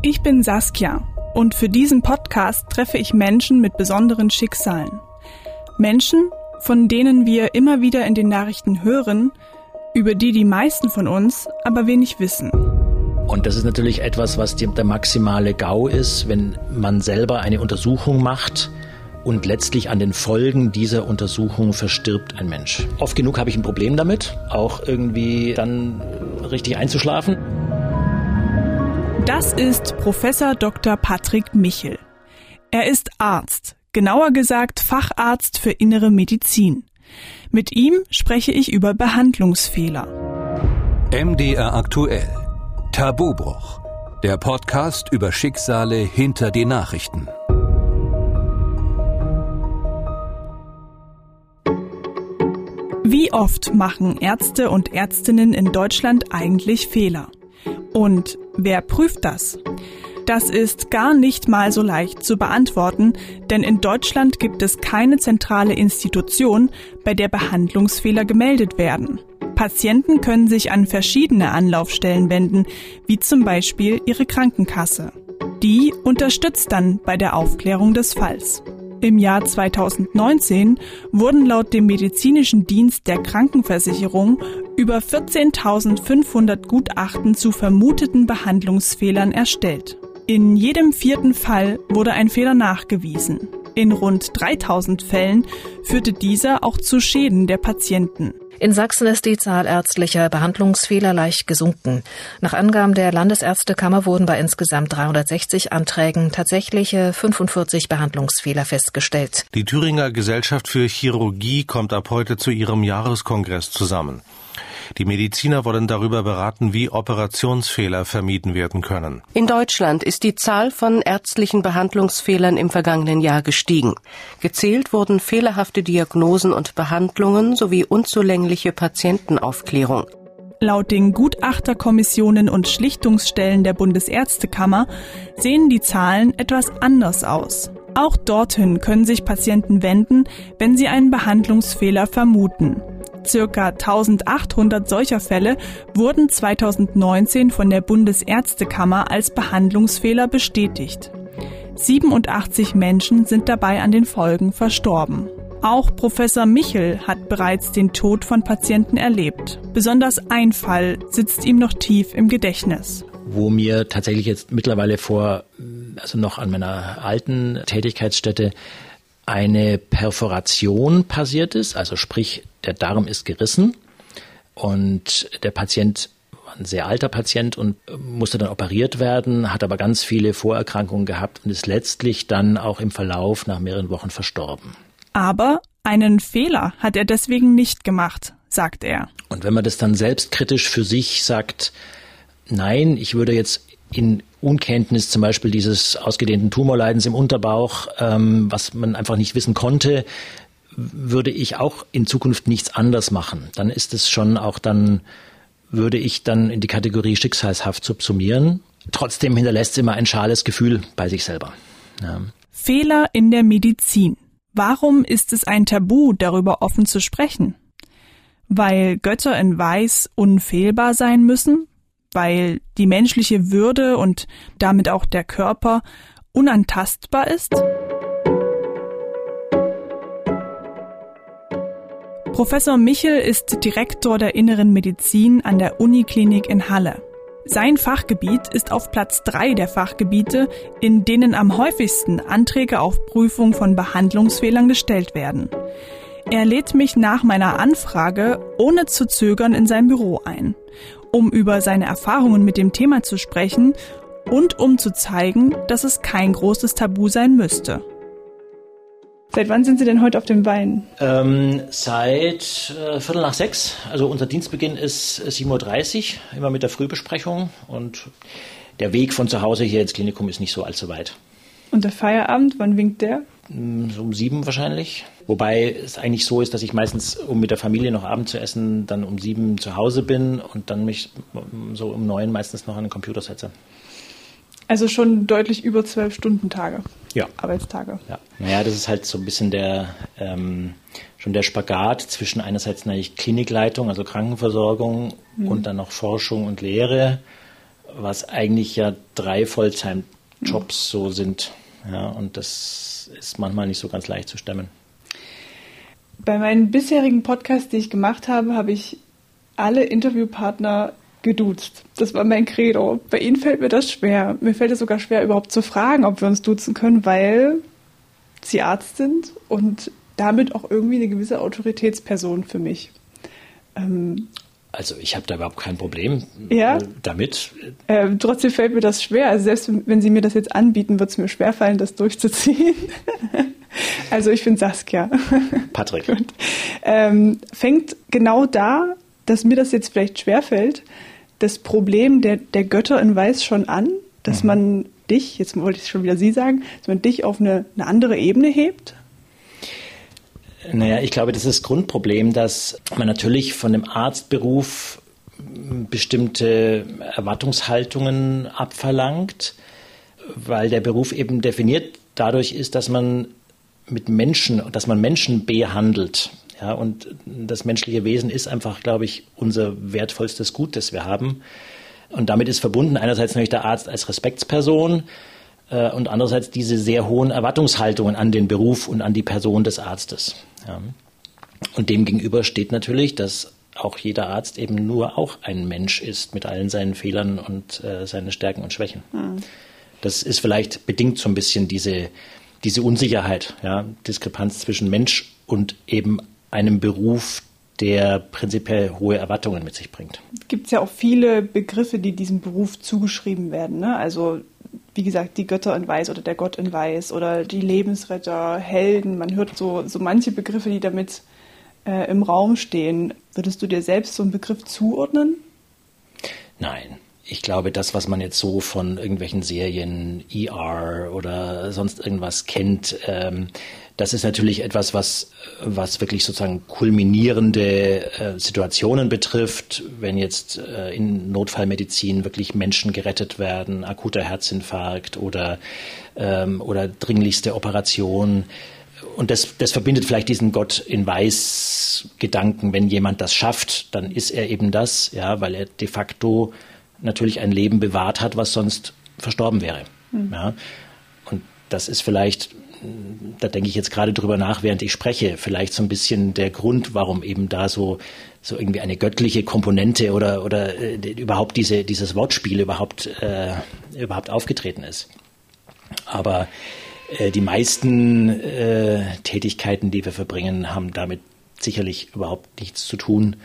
Ich bin Saskia und für diesen Podcast treffe ich Menschen mit besonderen Schicksalen. Menschen, von denen wir immer wieder in den Nachrichten hören, über die die meisten von uns aber wenig wissen. Und das ist natürlich etwas, was der maximale GAU ist, wenn man selber eine Untersuchung macht und letztlich an den Folgen dieser Untersuchung verstirbt ein Mensch. Oft genug habe ich ein Problem damit, auch irgendwie dann richtig einzuschlafen. Das ist Professor Dr. Patrick Michel. Er ist Arzt, genauer gesagt Facharzt für innere Medizin. Mit ihm spreche ich über Behandlungsfehler. MDR aktuell. Tabubruch. Der Podcast über Schicksale hinter die Nachrichten. Wie oft machen Ärzte und Ärztinnen in Deutschland eigentlich Fehler? Und wer prüft das? Das ist gar nicht mal so leicht zu beantworten, denn in Deutschland gibt es keine zentrale Institution, bei der Behandlungsfehler gemeldet werden. Patienten können sich an verschiedene Anlaufstellen wenden, wie zum Beispiel ihre Krankenkasse. Die unterstützt dann bei der Aufklärung des Falls. Im Jahr 2019 wurden laut dem medizinischen Dienst der Krankenversicherung über 14.500 Gutachten zu vermuteten Behandlungsfehlern erstellt. In jedem vierten Fall wurde ein Fehler nachgewiesen. In rund 3000 Fällen führte dieser auch zu Schäden der Patienten. In Sachsen ist die Zahl ärztlicher Behandlungsfehler leicht gesunken. Nach Angaben der Landesärztekammer wurden bei insgesamt 360 Anträgen tatsächliche 45 Behandlungsfehler festgestellt. Die Thüringer Gesellschaft für Chirurgie kommt ab heute zu ihrem Jahreskongress zusammen. Die Mediziner wollen darüber beraten, wie Operationsfehler vermieden werden können. In Deutschland ist die Zahl von ärztlichen Behandlungsfehlern im vergangenen Jahr gestiegen. Gezählt wurden fehlerhafte Diagnosen und Behandlungen sowie unzulängliche Patientenaufklärung. Laut den Gutachterkommissionen und Schlichtungsstellen der Bundesärztekammer sehen die Zahlen etwas anders aus. Auch dorthin können sich Patienten wenden, wenn sie einen Behandlungsfehler vermuten. Circa 1800 solcher Fälle wurden 2019 von der Bundesärztekammer als Behandlungsfehler bestätigt. 87 Menschen sind dabei an den Folgen verstorben. Auch Professor Michel hat bereits den Tod von Patienten erlebt. Besonders ein Fall sitzt ihm noch tief im Gedächtnis. Wo mir tatsächlich jetzt mittlerweile vor, also noch an meiner alten Tätigkeitsstätte, eine Perforation passiert ist, also sprich der Darm ist gerissen und der Patient war ein sehr alter Patient und musste dann operiert werden, hat aber ganz viele Vorerkrankungen gehabt und ist letztlich dann auch im Verlauf nach mehreren Wochen verstorben. Aber einen Fehler hat er deswegen nicht gemacht, sagt er. Und wenn man das dann selbstkritisch für sich sagt, nein, ich würde jetzt in Unkenntnis zum Beispiel dieses ausgedehnten Tumorleidens im Unterbauch, ähm, was man einfach nicht wissen konnte, würde ich auch in Zukunft nichts anders machen. Dann ist es schon auch dann, würde ich dann in die Kategorie schicksalshaft subsumieren. Trotzdem hinterlässt es immer ein schales Gefühl bei sich selber. Ja. Fehler in der Medizin. Warum ist es ein Tabu, darüber offen zu sprechen? Weil Götter in Weiß unfehlbar sein müssen? weil die menschliche Würde und damit auch der Körper unantastbar ist? Professor Michel ist Direktor der Inneren Medizin an der Uniklinik in Halle. Sein Fachgebiet ist auf Platz drei der Fachgebiete, in denen am häufigsten Anträge auf Prüfung von Behandlungsfehlern gestellt werden. Er lädt mich nach meiner Anfrage ohne zu zögern in sein Büro ein um über seine Erfahrungen mit dem Thema zu sprechen und um zu zeigen, dass es kein großes Tabu sein müsste. Seit wann sind Sie denn heute auf dem Bein? Ähm, seit äh, Viertel nach sechs. Also unser Dienstbeginn ist 7.30 Uhr, immer mit der Frühbesprechung. Und der Weg von zu Hause hier ins Klinikum ist nicht so allzu weit. Und der Feierabend, wann winkt der? Mm, so um sieben wahrscheinlich. Wobei es eigentlich so ist, dass ich meistens, um mit der Familie noch Abend zu essen, dann um sieben zu Hause bin und dann mich so um neun meistens noch an den Computer setze. Also schon deutlich über zwölf Stunden Tage. Ja. Arbeitstage. Ja. Naja, das ist halt so ein bisschen der ähm, schon der Spagat zwischen einerseits natürlich Klinikleitung, also Krankenversorgung mhm. und dann noch Forschung und Lehre was eigentlich ja drei Volltime-Jobs so sind. Ja, und das ist manchmal nicht so ganz leicht zu stemmen. Bei meinen bisherigen Podcasts, die ich gemacht habe, habe ich alle Interviewpartner geduzt. Das war mein Credo. Bei Ihnen fällt mir das schwer. Mir fällt es sogar schwer, überhaupt zu fragen, ob wir uns duzen können, weil Sie Arzt sind und damit auch irgendwie eine gewisse Autoritätsperson für mich. Ähm, also ich habe da überhaupt kein Problem ja? damit. Ähm, trotzdem fällt mir das schwer. Also selbst wenn Sie mir das jetzt anbieten, wird es mir schwerfallen, das durchzuziehen. also ich bin Saskia. Patrick. ähm, fängt genau da, dass mir das jetzt vielleicht schwerfällt, das Problem der, der Götter in Weiß schon an, dass mhm. man dich, jetzt wollte ich schon wieder Sie sagen, dass man dich auf eine, eine andere Ebene hebt? Naja, ich glaube, das ist das Grundproblem, dass man natürlich von dem Arztberuf bestimmte Erwartungshaltungen abverlangt, weil der Beruf eben definiert dadurch ist, dass man mit Menschen, dass man Menschen behandelt. Ja, und das menschliche Wesen ist einfach, glaube ich, unser wertvollstes Gut, das wir haben. Und damit ist verbunden einerseits natürlich der Arzt als Respektsperson, äh, und andererseits diese sehr hohen Erwartungshaltungen an den Beruf und an die Person des Arztes. Ja. Und dem gegenüber steht natürlich, dass auch jeder Arzt eben nur auch ein Mensch ist mit allen seinen Fehlern und äh, seinen Stärken und Schwächen. Mhm. Das ist vielleicht bedingt so ein bisschen diese, diese Unsicherheit, ja, Diskrepanz zwischen Mensch und eben einem Beruf, der prinzipiell hohe Erwartungen mit sich bringt. Gibt es ja auch viele Begriffe, die diesem Beruf zugeschrieben werden. Ne? Also wie gesagt, die Götter in Weiß oder der Gott in Weiß oder die Lebensretter, Helden. Man hört so, so manche Begriffe, die damit äh, im Raum stehen. Würdest du dir selbst so einen Begriff zuordnen? Nein. Ich glaube, das, was man jetzt so von irgendwelchen Serien, ER oder sonst irgendwas kennt, ähm, das ist natürlich etwas, was, was wirklich sozusagen kulminierende äh, Situationen betrifft, wenn jetzt äh, in Notfallmedizin wirklich Menschen gerettet werden, akuter Herzinfarkt oder, ähm, oder dringlichste Operation. Und das, das verbindet vielleicht diesen Gott in Weiß Gedanken. Wenn jemand das schafft, dann ist er eben das, ja, weil er de facto natürlich ein Leben bewahrt hat, was sonst verstorben wäre. Mhm. Ja. Und das ist vielleicht da denke ich jetzt gerade drüber nach, während ich spreche, vielleicht so ein bisschen der Grund, warum eben da so, so irgendwie eine göttliche Komponente oder, oder äh, überhaupt diese, dieses Wortspiel überhaupt, äh, überhaupt aufgetreten ist. Aber äh, die meisten äh, Tätigkeiten, die wir verbringen, haben damit sicherlich überhaupt nichts zu tun.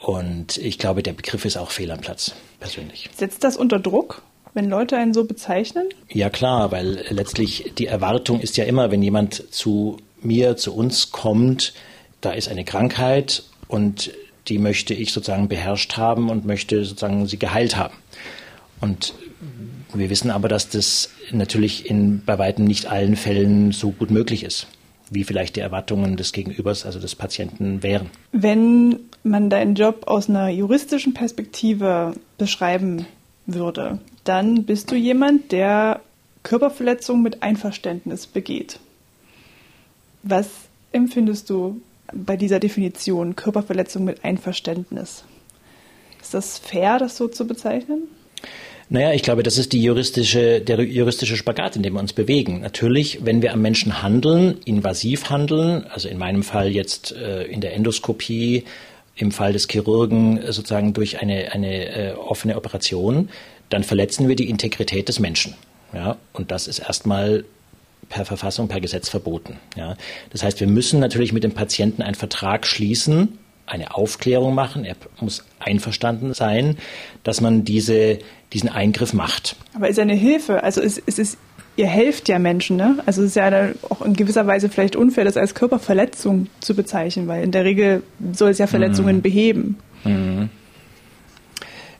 Und ich glaube, der Begriff ist auch fehl am Platz, persönlich. Setzt das unter Druck? wenn Leute einen so bezeichnen? Ja klar, weil letztlich die Erwartung ist ja immer, wenn jemand zu mir, zu uns kommt, da ist eine Krankheit und die möchte ich sozusagen beherrscht haben und möchte sozusagen sie geheilt haben. Und wir wissen aber, dass das natürlich in bei weitem nicht allen Fällen so gut möglich ist, wie vielleicht die Erwartungen des Gegenübers, also des Patienten, wären. Wenn man deinen Job aus einer juristischen Perspektive beschreiben würde, dann bist du jemand, der Körperverletzung mit Einverständnis begeht. Was empfindest du bei dieser Definition Körperverletzung mit Einverständnis? Ist das fair, das so zu bezeichnen? Naja, ich glaube, das ist die juristische, der juristische Spagat, in dem wir uns bewegen. Natürlich, wenn wir am Menschen handeln, invasiv handeln, also in meinem Fall jetzt äh, in der Endoskopie, im Fall des Chirurgen äh, sozusagen durch eine, eine äh, offene Operation, dann verletzen wir die Integrität des Menschen. Ja, und das ist erstmal per Verfassung, per Gesetz verboten. Ja. Das heißt, wir müssen natürlich mit dem Patienten einen Vertrag schließen, eine Aufklärung machen. Er muss einverstanden sein, dass man diese, diesen Eingriff macht. Aber ist eine Hilfe? Also es, es ist, ihr helft ja Menschen, ne? Also es ist ja auch in gewisser Weise vielleicht unfair, das als Körperverletzung zu bezeichnen, weil in der Regel soll es ja Verletzungen mhm. beheben. Mhm.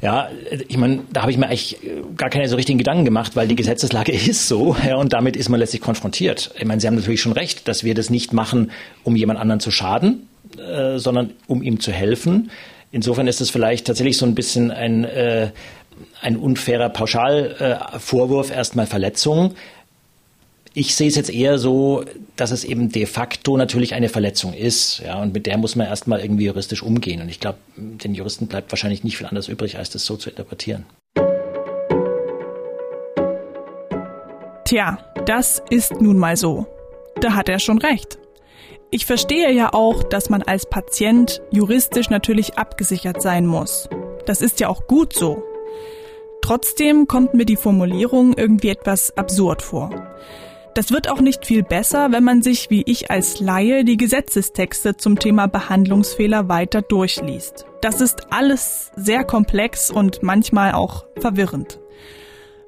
Ja, ich meine, da habe ich mir eigentlich gar keine so richtigen Gedanken gemacht, weil die Gesetzeslage ist so ja, und damit ist man letztlich konfrontiert. Ich meine, Sie haben natürlich schon recht, dass wir das nicht machen, um jemand anderen zu schaden, äh, sondern um ihm zu helfen. Insofern ist es vielleicht tatsächlich so ein bisschen ein, äh, ein unfairer Pauschalvorwurf, äh, erstmal Verletzung. Ich sehe es jetzt eher so, dass es eben de facto natürlich eine Verletzung ist. Ja, und mit der muss man erstmal irgendwie juristisch umgehen. Und ich glaube, den Juristen bleibt wahrscheinlich nicht viel anderes übrig, als das so zu interpretieren. Tja, das ist nun mal so. Da hat er schon recht. Ich verstehe ja auch, dass man als Patient juristisch natürlich abgesichert sein muss. Das ist ja auch gut so. Trotzdem kommt mir die Formulierung irgendwie etwas absurd vor. Das wird auch nicht viel besser, wenn man sich wie ich als Laie die Gesetzestexte zum Thema Behandlungsfehler weiter durchliest. Das ist alles sehr komplex und manchmal auch verwirrend.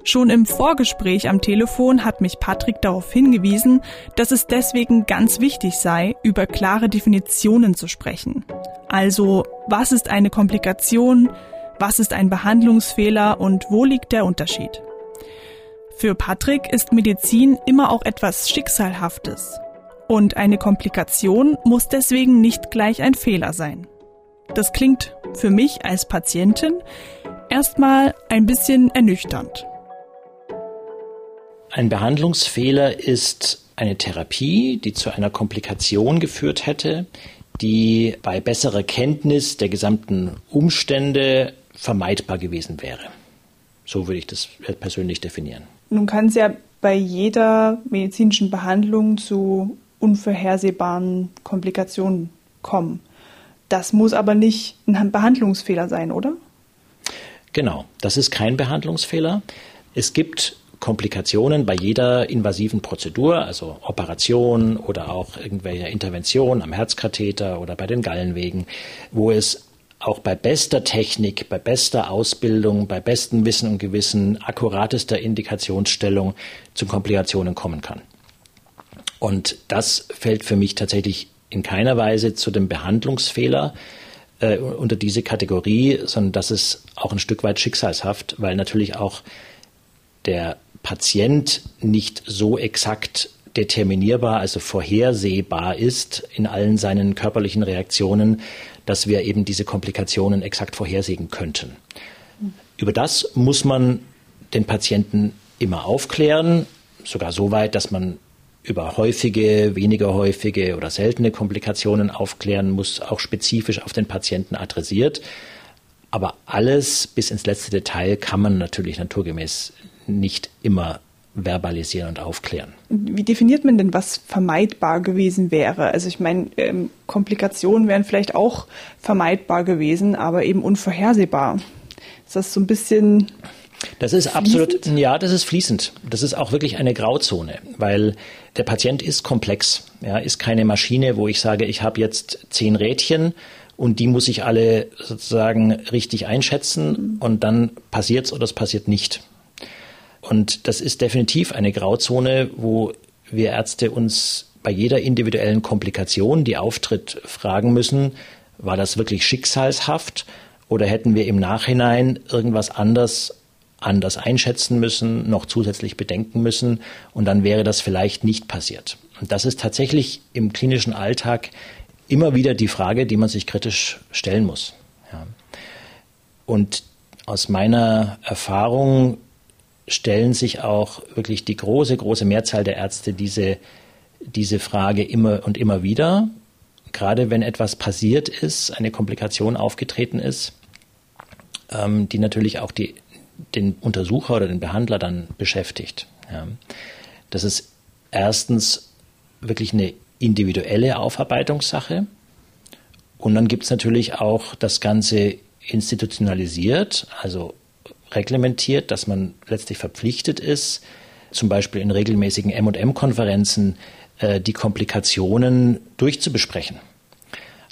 Schon im Vorgespräch am Telefon hat mich Patrick darauf hingewiesen, dass es deswegen ganz wichtig sei, über klare Definitionen zu sprechen. Also, was ist eine Komplikation? Was ist ein Behandlungsfehler und wo liegt der Unterschied? Für Patrick ist Medizin immer auch etwas Schicksalhaftes. Und eine Komplikation muss deswegen nicht gleich ein Fehler sein. Das klingt für mich als Patientin erstmal ein bisschen ernüchternd. Ein Behandlungsfehler ist eine Therapie, die zu einer Komplikation geführt hätte, die bei besserer Kenntnis der gesamten Umstände vermeidbar gewesen wäre. So würde ich das persönlich definieren. Nun kann es ja bei jeder medizinischen Behandlung zu unvorhersehbaren Komplikationen kommen. Das muss aber nicht ein Behandlungsfehler sein, oder? Genau, das ist kein Behandlungsfehler. Es gibt Komplikationen bei jeder invasiven Prozedur, also Operation oder auch irgendwelche Intervention am Herzkatheter oder bei den Gallenwegen, wo es auch bei bester Technik, bei bester Ausbildung, bei bestem Wissen und Gewissen, akkuratester Indikationsstellung zu Komplikationen kommen kann. Und das fällt für mich tatsächlich in keiner Weise zu dem Behandlungsfehler äh, unter diese Kategorie, sondern das ist auch ein Stück weit schicksalshaft, weil natürlich auch der Patient nicht so exakt determinierbar, also vorhersehbar ist in allen seinen körperlichen Reaktionen, dass wir eben diese Komplikationen exakt vorhersehen könnten. Über das muss man den Patienten immer aufklären, sogar so weit, dass man über häufige, weniger häufige oder seltene Komplikationen aufklären muss, auch spezifisch auf den Patienten adressiert. Aber alles bis ins letzte Detail kann man natürlich naturgemäß nicht immer verbalisieren und aufklären. Wie definiert man denn, was vermeidbar gewesen wäre? Also ich meine, ähm, Komplikationen wären vielleicht auch vermeidbar gewesen, aber eben unvorhersehbar. Ist das so ein bisschen das ist absolut, ja, das ist fließend. Das ist auch wirklich eine Grauzone, weil der Patient ist komplex. Ja, ist keine Maschine, wo ich sage, ich habe jetzt zehn Rädchen und die muss ich alle sozusagen richtig einschätzen und dann passiert's oder es passiert nicht. Und das ist definitiv eine Grauzone, wo wir Ärzte uns bei jeder individuellen Komplikation, die auftritt, fragen müssen, war das wirklich schicksalshaft oder hätten wir im Nachhinein irgendwas anders anders einschätzen müssen, noch zusätzlich bedenken müssen und dann wäre das vielleicht nicht passiert. Und das ist tatsächlich im klinischen Alltag immer wieder die Frage, die man sich kritisch stellen muss. Ja. Und aus meiner Erfahrung stellen sich auch wirklich die große, große Mehrzahl der Ärzte diese, diese Frage immer und immer wieder. Gerade wenn etwas passiert ist, eine Komplikation aufgetreten ist, ähm, die natürlich auch die, den Untersucher oder den Behandler dann beschäftigt. Ja. Das ist erstens wirklich eine individuelle Aufarbeitungssache. Und dann gibt es natürlich auch das Ganze institutionalisiert, also reglementiert, dass man letztlich verpflichtet ist, zum Beispiel in regelmäßigen M&M-Konferenzen äh, die Komplikationen durchzubesprechen.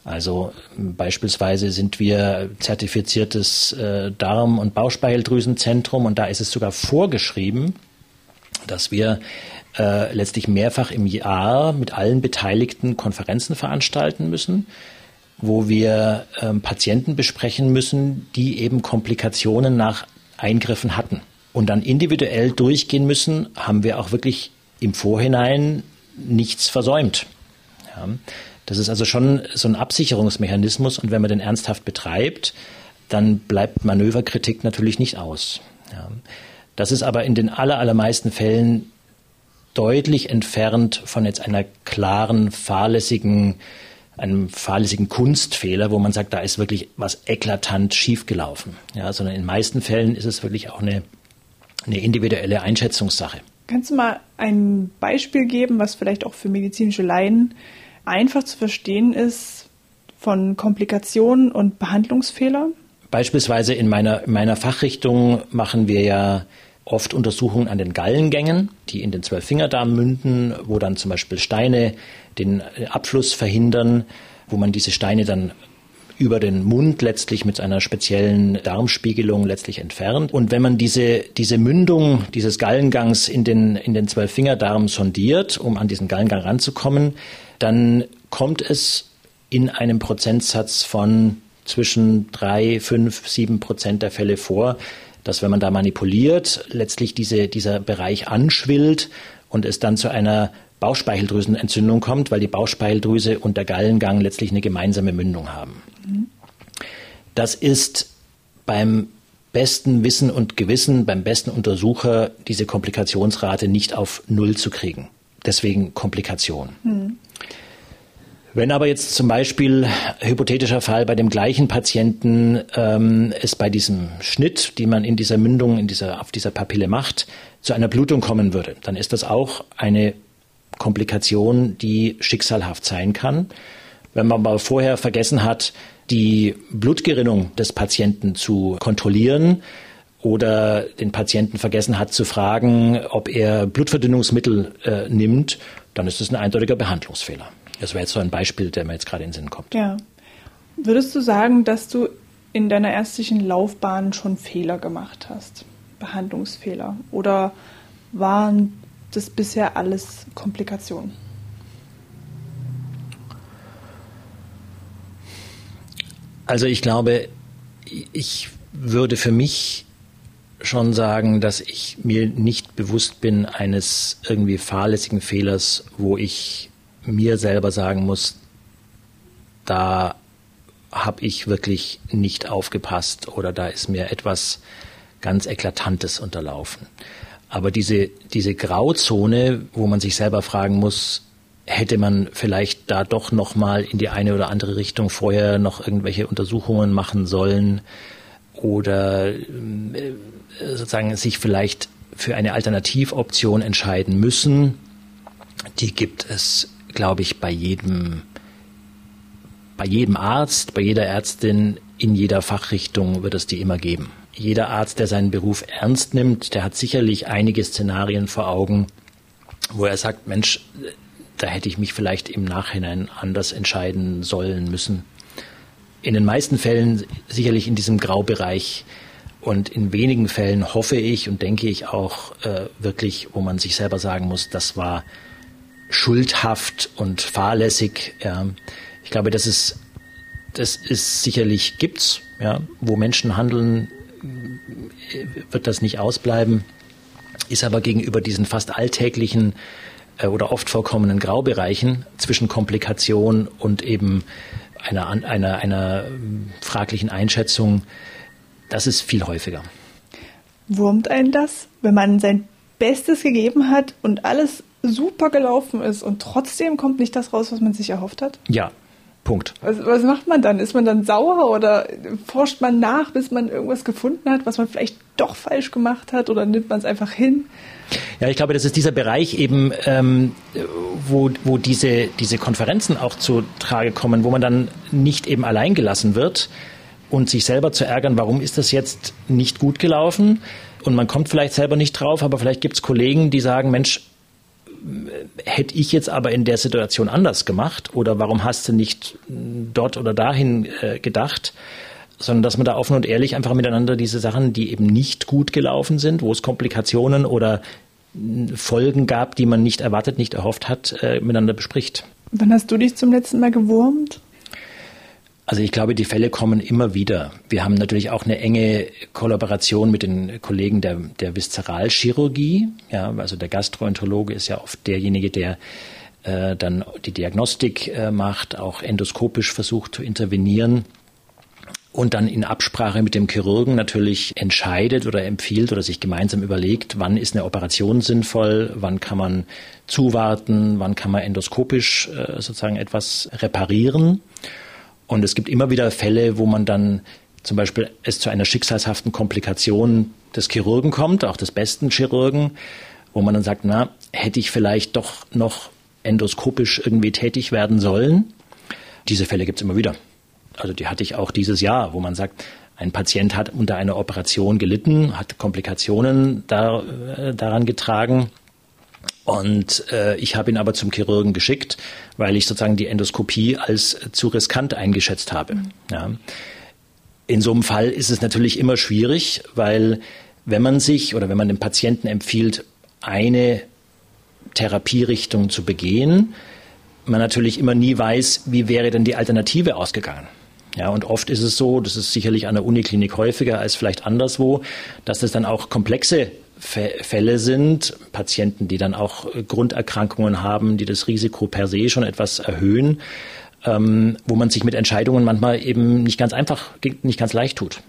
Also beispielsweise sind wir zertifiziertes äh, Darm- und Bauchspeicheldrüsenzentrum und da ist es sogar vorgeschrieben, dass wir äh, letztlich mehrfach im Jahr mit allen Beteiligten Konferenzen veranstalten müssen, wo wir ähm, Patienten besprechen müssen, die eben Komplikationen nach Eingriffen hatten und dann individuell durchgehen müssen, haben wir auch wirklich im Vorhinein nichts versäumt. Ja. Das ist also schon so ein Absicherungsmechanismus und wenn man den ernsthaft betreibt, dann bleibt Manöverkritik natürlich nicht aus. Ja. Das ist aber in den allermeisten Fällen deutlich entfernt von jetzt einer klaren, fahrlässigen einem fahrlässigen Kunstfehler, wo man sagt, da ist wirklich was eklatant schiefgelaufen. Ja, sondern in den meisten Fällen ist es wirklich auch eine, eine individuelle Einschätzungssache. Kannst du mal ein Beispiel geben, was vielleicht auch für medizinische Laien einfach zu verstehen ist von Komplikationen und Behandlungsfehlern? Beispielsweise in meiner, meiner Fachrichtung machen wir ja oft Untersuchungen an den Gallengängen, die in den Zwölffingerdarm münden, wo dann zum Beispiel Steine den Abfluss verhindern, wo man diese Steine dann über den Mund letztlich mit einer speziellen Darmspiegelung letztlich entfernt. Und wenn man diese, diese Mündung dieses Gallengangs in den, in den Zwölffingerdarm sondiert, um an diesen Gallengang ranzukommen, dann kommt es in einem Prozentsatz von zwischen drei, fünf, sieben Prozent der Fälle vor, dass wenn man da manipuliert, letztlich diese, dieser Bereich anschwillt und es dann zu einer Bauchspeicheldrüsenentzündung kommt, weil die Bauchspeicheldrüse und der Gallengang letztlich eine gemeinsame Mündung haben. Das ist beim besten Wissen und Gewissen, beim besten Untersucher diese Komplikationsrate nicht auf Null zu kriegen. Deswegen Komplikation. Mhm. Wenn aber jetzt zum Beispiel hypothetischer Fall bei dem gleichen Patienten ähm, es bei diesem Schnitt, die man in dieser Mündung, in dieser, auf dieser Papille macht, zu einer Blutung kommen würde, dann ist das auch eine Komplikation, die schicksalhaft sein kann. Wenn man aber vorher vergessen hat, die Blutgerinnung des Patienten zu kontrollieren oder den Patienten vergessen hat zu fragen, ob er Blutverdünnungsmittel äh, nimmt, dann ist das ein eindeutiger Behandlungsfehler. Das wäre jetzt so ein Beispiel, der mir jetzt gerade in den Sinn kommt. Ja. Würdest du sagen, dass du in deiner ärztlichen Laufbahn schon Fehler gemacht hast? Behandlungsfehler? Oder waren das bisher alles Komplikationen? Also ich glaube, ich würde für mich schon sagen, dass ich mir nicht bewusst bin eines irgendwie fahrlässigen Fehlers, wo ich mir selber sagen muss, da habe ich wirklich nicht aufgepasst oder da ist mir etwas ganz Eklatantes unterlaufen. Aber diese, diese Grauzone, wo man sich selber fragen muss, hätte man vielleicht da doch noch mal in die eine oder andere Richtung vorher noch irgendwelche Untersuchungen machen sollen oder äh, sozusagen sich vielleicht für eine Alternativoption entscheiden müssen. Die gibt es, glaube ich, bei jedem bei jedem Arzt, bei jeder Ärztin, in jeder Fachrichtung wird es die immer geben. Jeder Arzt, der seinen Beruf ernst nimmt, der hat sicherlich einige Szenarien vor Augen, wo er sagt, Mensch, da hätte ich mich vielleicht im Nachhinein anders entscheiden sollen müssen. In den meisten Fällen sicherlich in diesem Graubereich und in wenigen Fällen hoffe ich und denke ich auch äh, wirklich, wo man sich selber sagen muss, das war schuldhaft und fahrlässig. Ja. Ich glaube, das ist, das ist sicherlich gibt's, ja, wo Menschen handeln, wird das nicht ausbleiben, ist aber gegenüber diesen fast alltäglichen äh, oder oft vorkommenden Graubereichen zwischen Komplikation und eben einer, einer, einer fraglichen Einschätzung, das ist viel häufiger. Wurmt einen das, wenn man sein Bestes gegeben hat und alles super gelaufen ist und trotzdem kommt nicht das raus, was man sich erhofft hat? Ja, Punkt. Was, was, macht man dann? Ist man dann sauer oder forscht man nach, bis man irgendwas gefunden hat, was man vielleicht doch falsch gemacht hat oder nimmt man es einfach hin? Ja, ich glaube, das ist dieser Bereich eben, ähm, wo, wo diese, diese Konferenzen auch zu Trage kommen, wo man dann nicht eben allein gelassen wird und sich selber zu ärgern, warum ist das jetzt nicht gut gelaufen? Und man kommt vielleicht selber nicht drauf, aber vielleicht gibt es Kollegen, die sagen, Mensch, hätte ich jetzt aber in der Situation anders gemacht oder warum hast du nicht dort oder dahin äh, gedacht, sondern dass man da offen und ehrlich einfach miteinander diese Sachen, die eben nicht gut gelaufen sind, wo es Komplikationen oder Folgen gab, die man nicht erwartet, nicht erhofft hat, äh, miteinander bespricht. Wann hast du dich zum letzten Mal gewurmt? Also ich glaube, die Fälle kommen immer wieder. Wir haben natürlich auch eine enge Kollaboration mit den Kollegen der, der Viszeralchirurgie. Ja, also der Gastroenterologe ist ja oft derjenige, der äh, dann die Diagnostik äh, macht, auch endoskopisch versucht zu intervenieren und dann in Absprache mit dem Chirurgen natürlich entscheidet oder empfiehlt oder sich gemeinsam überlegt, wann ist eine Operation sinnvoll, wann kann man zuwarten, wann kann man endoskopisch äh, sozusagen etwas reparieren. Und es gibt immer wieder Fälle, wo man dann zum Beispiel es zu einer schicksalshaften Komplikation des Chirurgen kommt, auch des besten Chirurgen, wo man dann sagt, na, hätte ich vielleicht doch noch endoskopisch irgendwie tätig werden sollen. Diese Fälle gibt es immer wieder. Also die hatte ich auch dieses Jahr, wo man sagt, ein Patient hat unter einer Operation gelitten, hat Komplikationen da, äh, daran getragen. Und äh, ich habe ihn aber zum Chirurgen geschickt, weil ich sozusagen die Endoskopie als zu riskant eingeschätzt habe. Mhm. Ja. In so einem Fall ist es natürlich immer schwierig, weil wenn man sich oder wenn man dem Patienten empfiehlt, eine Therapierichtung zu begehen, man natürlich immer nie weiß, wie wäre denn die Alternative ausgegangen. Ja, und oft ist es so, das ist sicherlich an der Uniklinik häufiger als vielleicht anderswo, dass es dann auch komplexe Fälle sind, Patienten, die dann auch Grunderkrankungen haben, die das Risiko per se schon etwas erhöhen, ähm, wo man sich mit Entscheidungen manchmal eben nicht ganz einfach, nicht ganz leicht tut.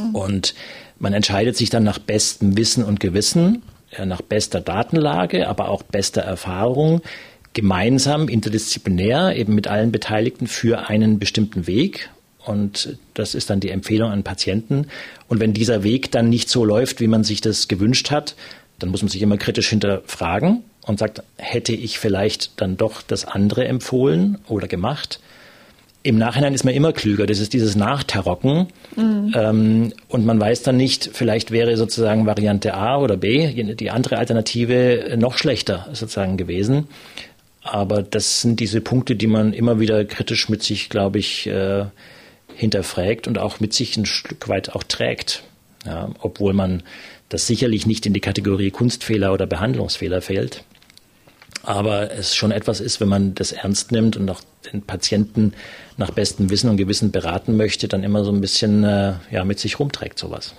Mhm. Und man entscheidet sich dann nach bestem Wissen und Gewissen, nach bester Datenlage, aber auch bester Erfahrung, gemeinsam, interdisziplinär, eben mit allen Beteiligten für einen bestimmten Weg. Und das ist dann die Empfehlung an Patienten. Und wenn dieser Weg dann nicht so läuft, wie man sich das gewünscht hat, dann muss man sich immer kritisch hinterfragen und sagt, hätte ich vielleicht dann doch das andere empfohlen oder gemacht? Im Nachhinein ist man immer klüger. Das ist dieses Nachterrocken. Mhm. Ähm, und man weiß dann nicht, vielleicht wäre sozusagen Variante A oder B, die andere Alternative, noch schlechter sozusagen gewesen. Aber das sind diese Punkte, die man immer wieder kritisch mit sich, glaube ich, äh, hinterfragt und auch mit sich ein Stück weit auch trägt. Ja, obwohl man das sicherlich nicht in die Kategorie Kunstfehler oder Behandlungsfehler fällt. Aber es schon etwas ist, wenn man das ernst nimmt und auch den Patienten nach bestem Wissen und Gewissen beraten möchte, dann immer so ein bisschen äh, ja, mit sich rumträgt sowas.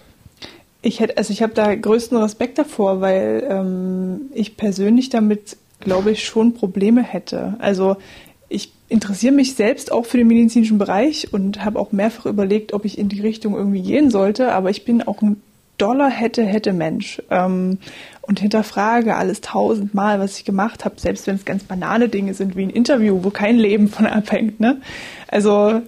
Ich hätte, also ich habe da größten Respekt davor, weil ähm, ich persönlich damit, glaube ich, schon Probleme hätte. Also interessiere mich selbst auch für den medizinischen Bereich und habe auch mehrfach überlegt, ob ich in die Richtung irgendwie gehen sollte, aber ich bin auch ein doller hätte, hätte Mensch ähm, und hinterfrage alles tausendmal, was ich gemacht habe, selbst wenn es ganz banale Dinge sind, wie ein Interview, wo kein Leben von abhängt. Ne? Also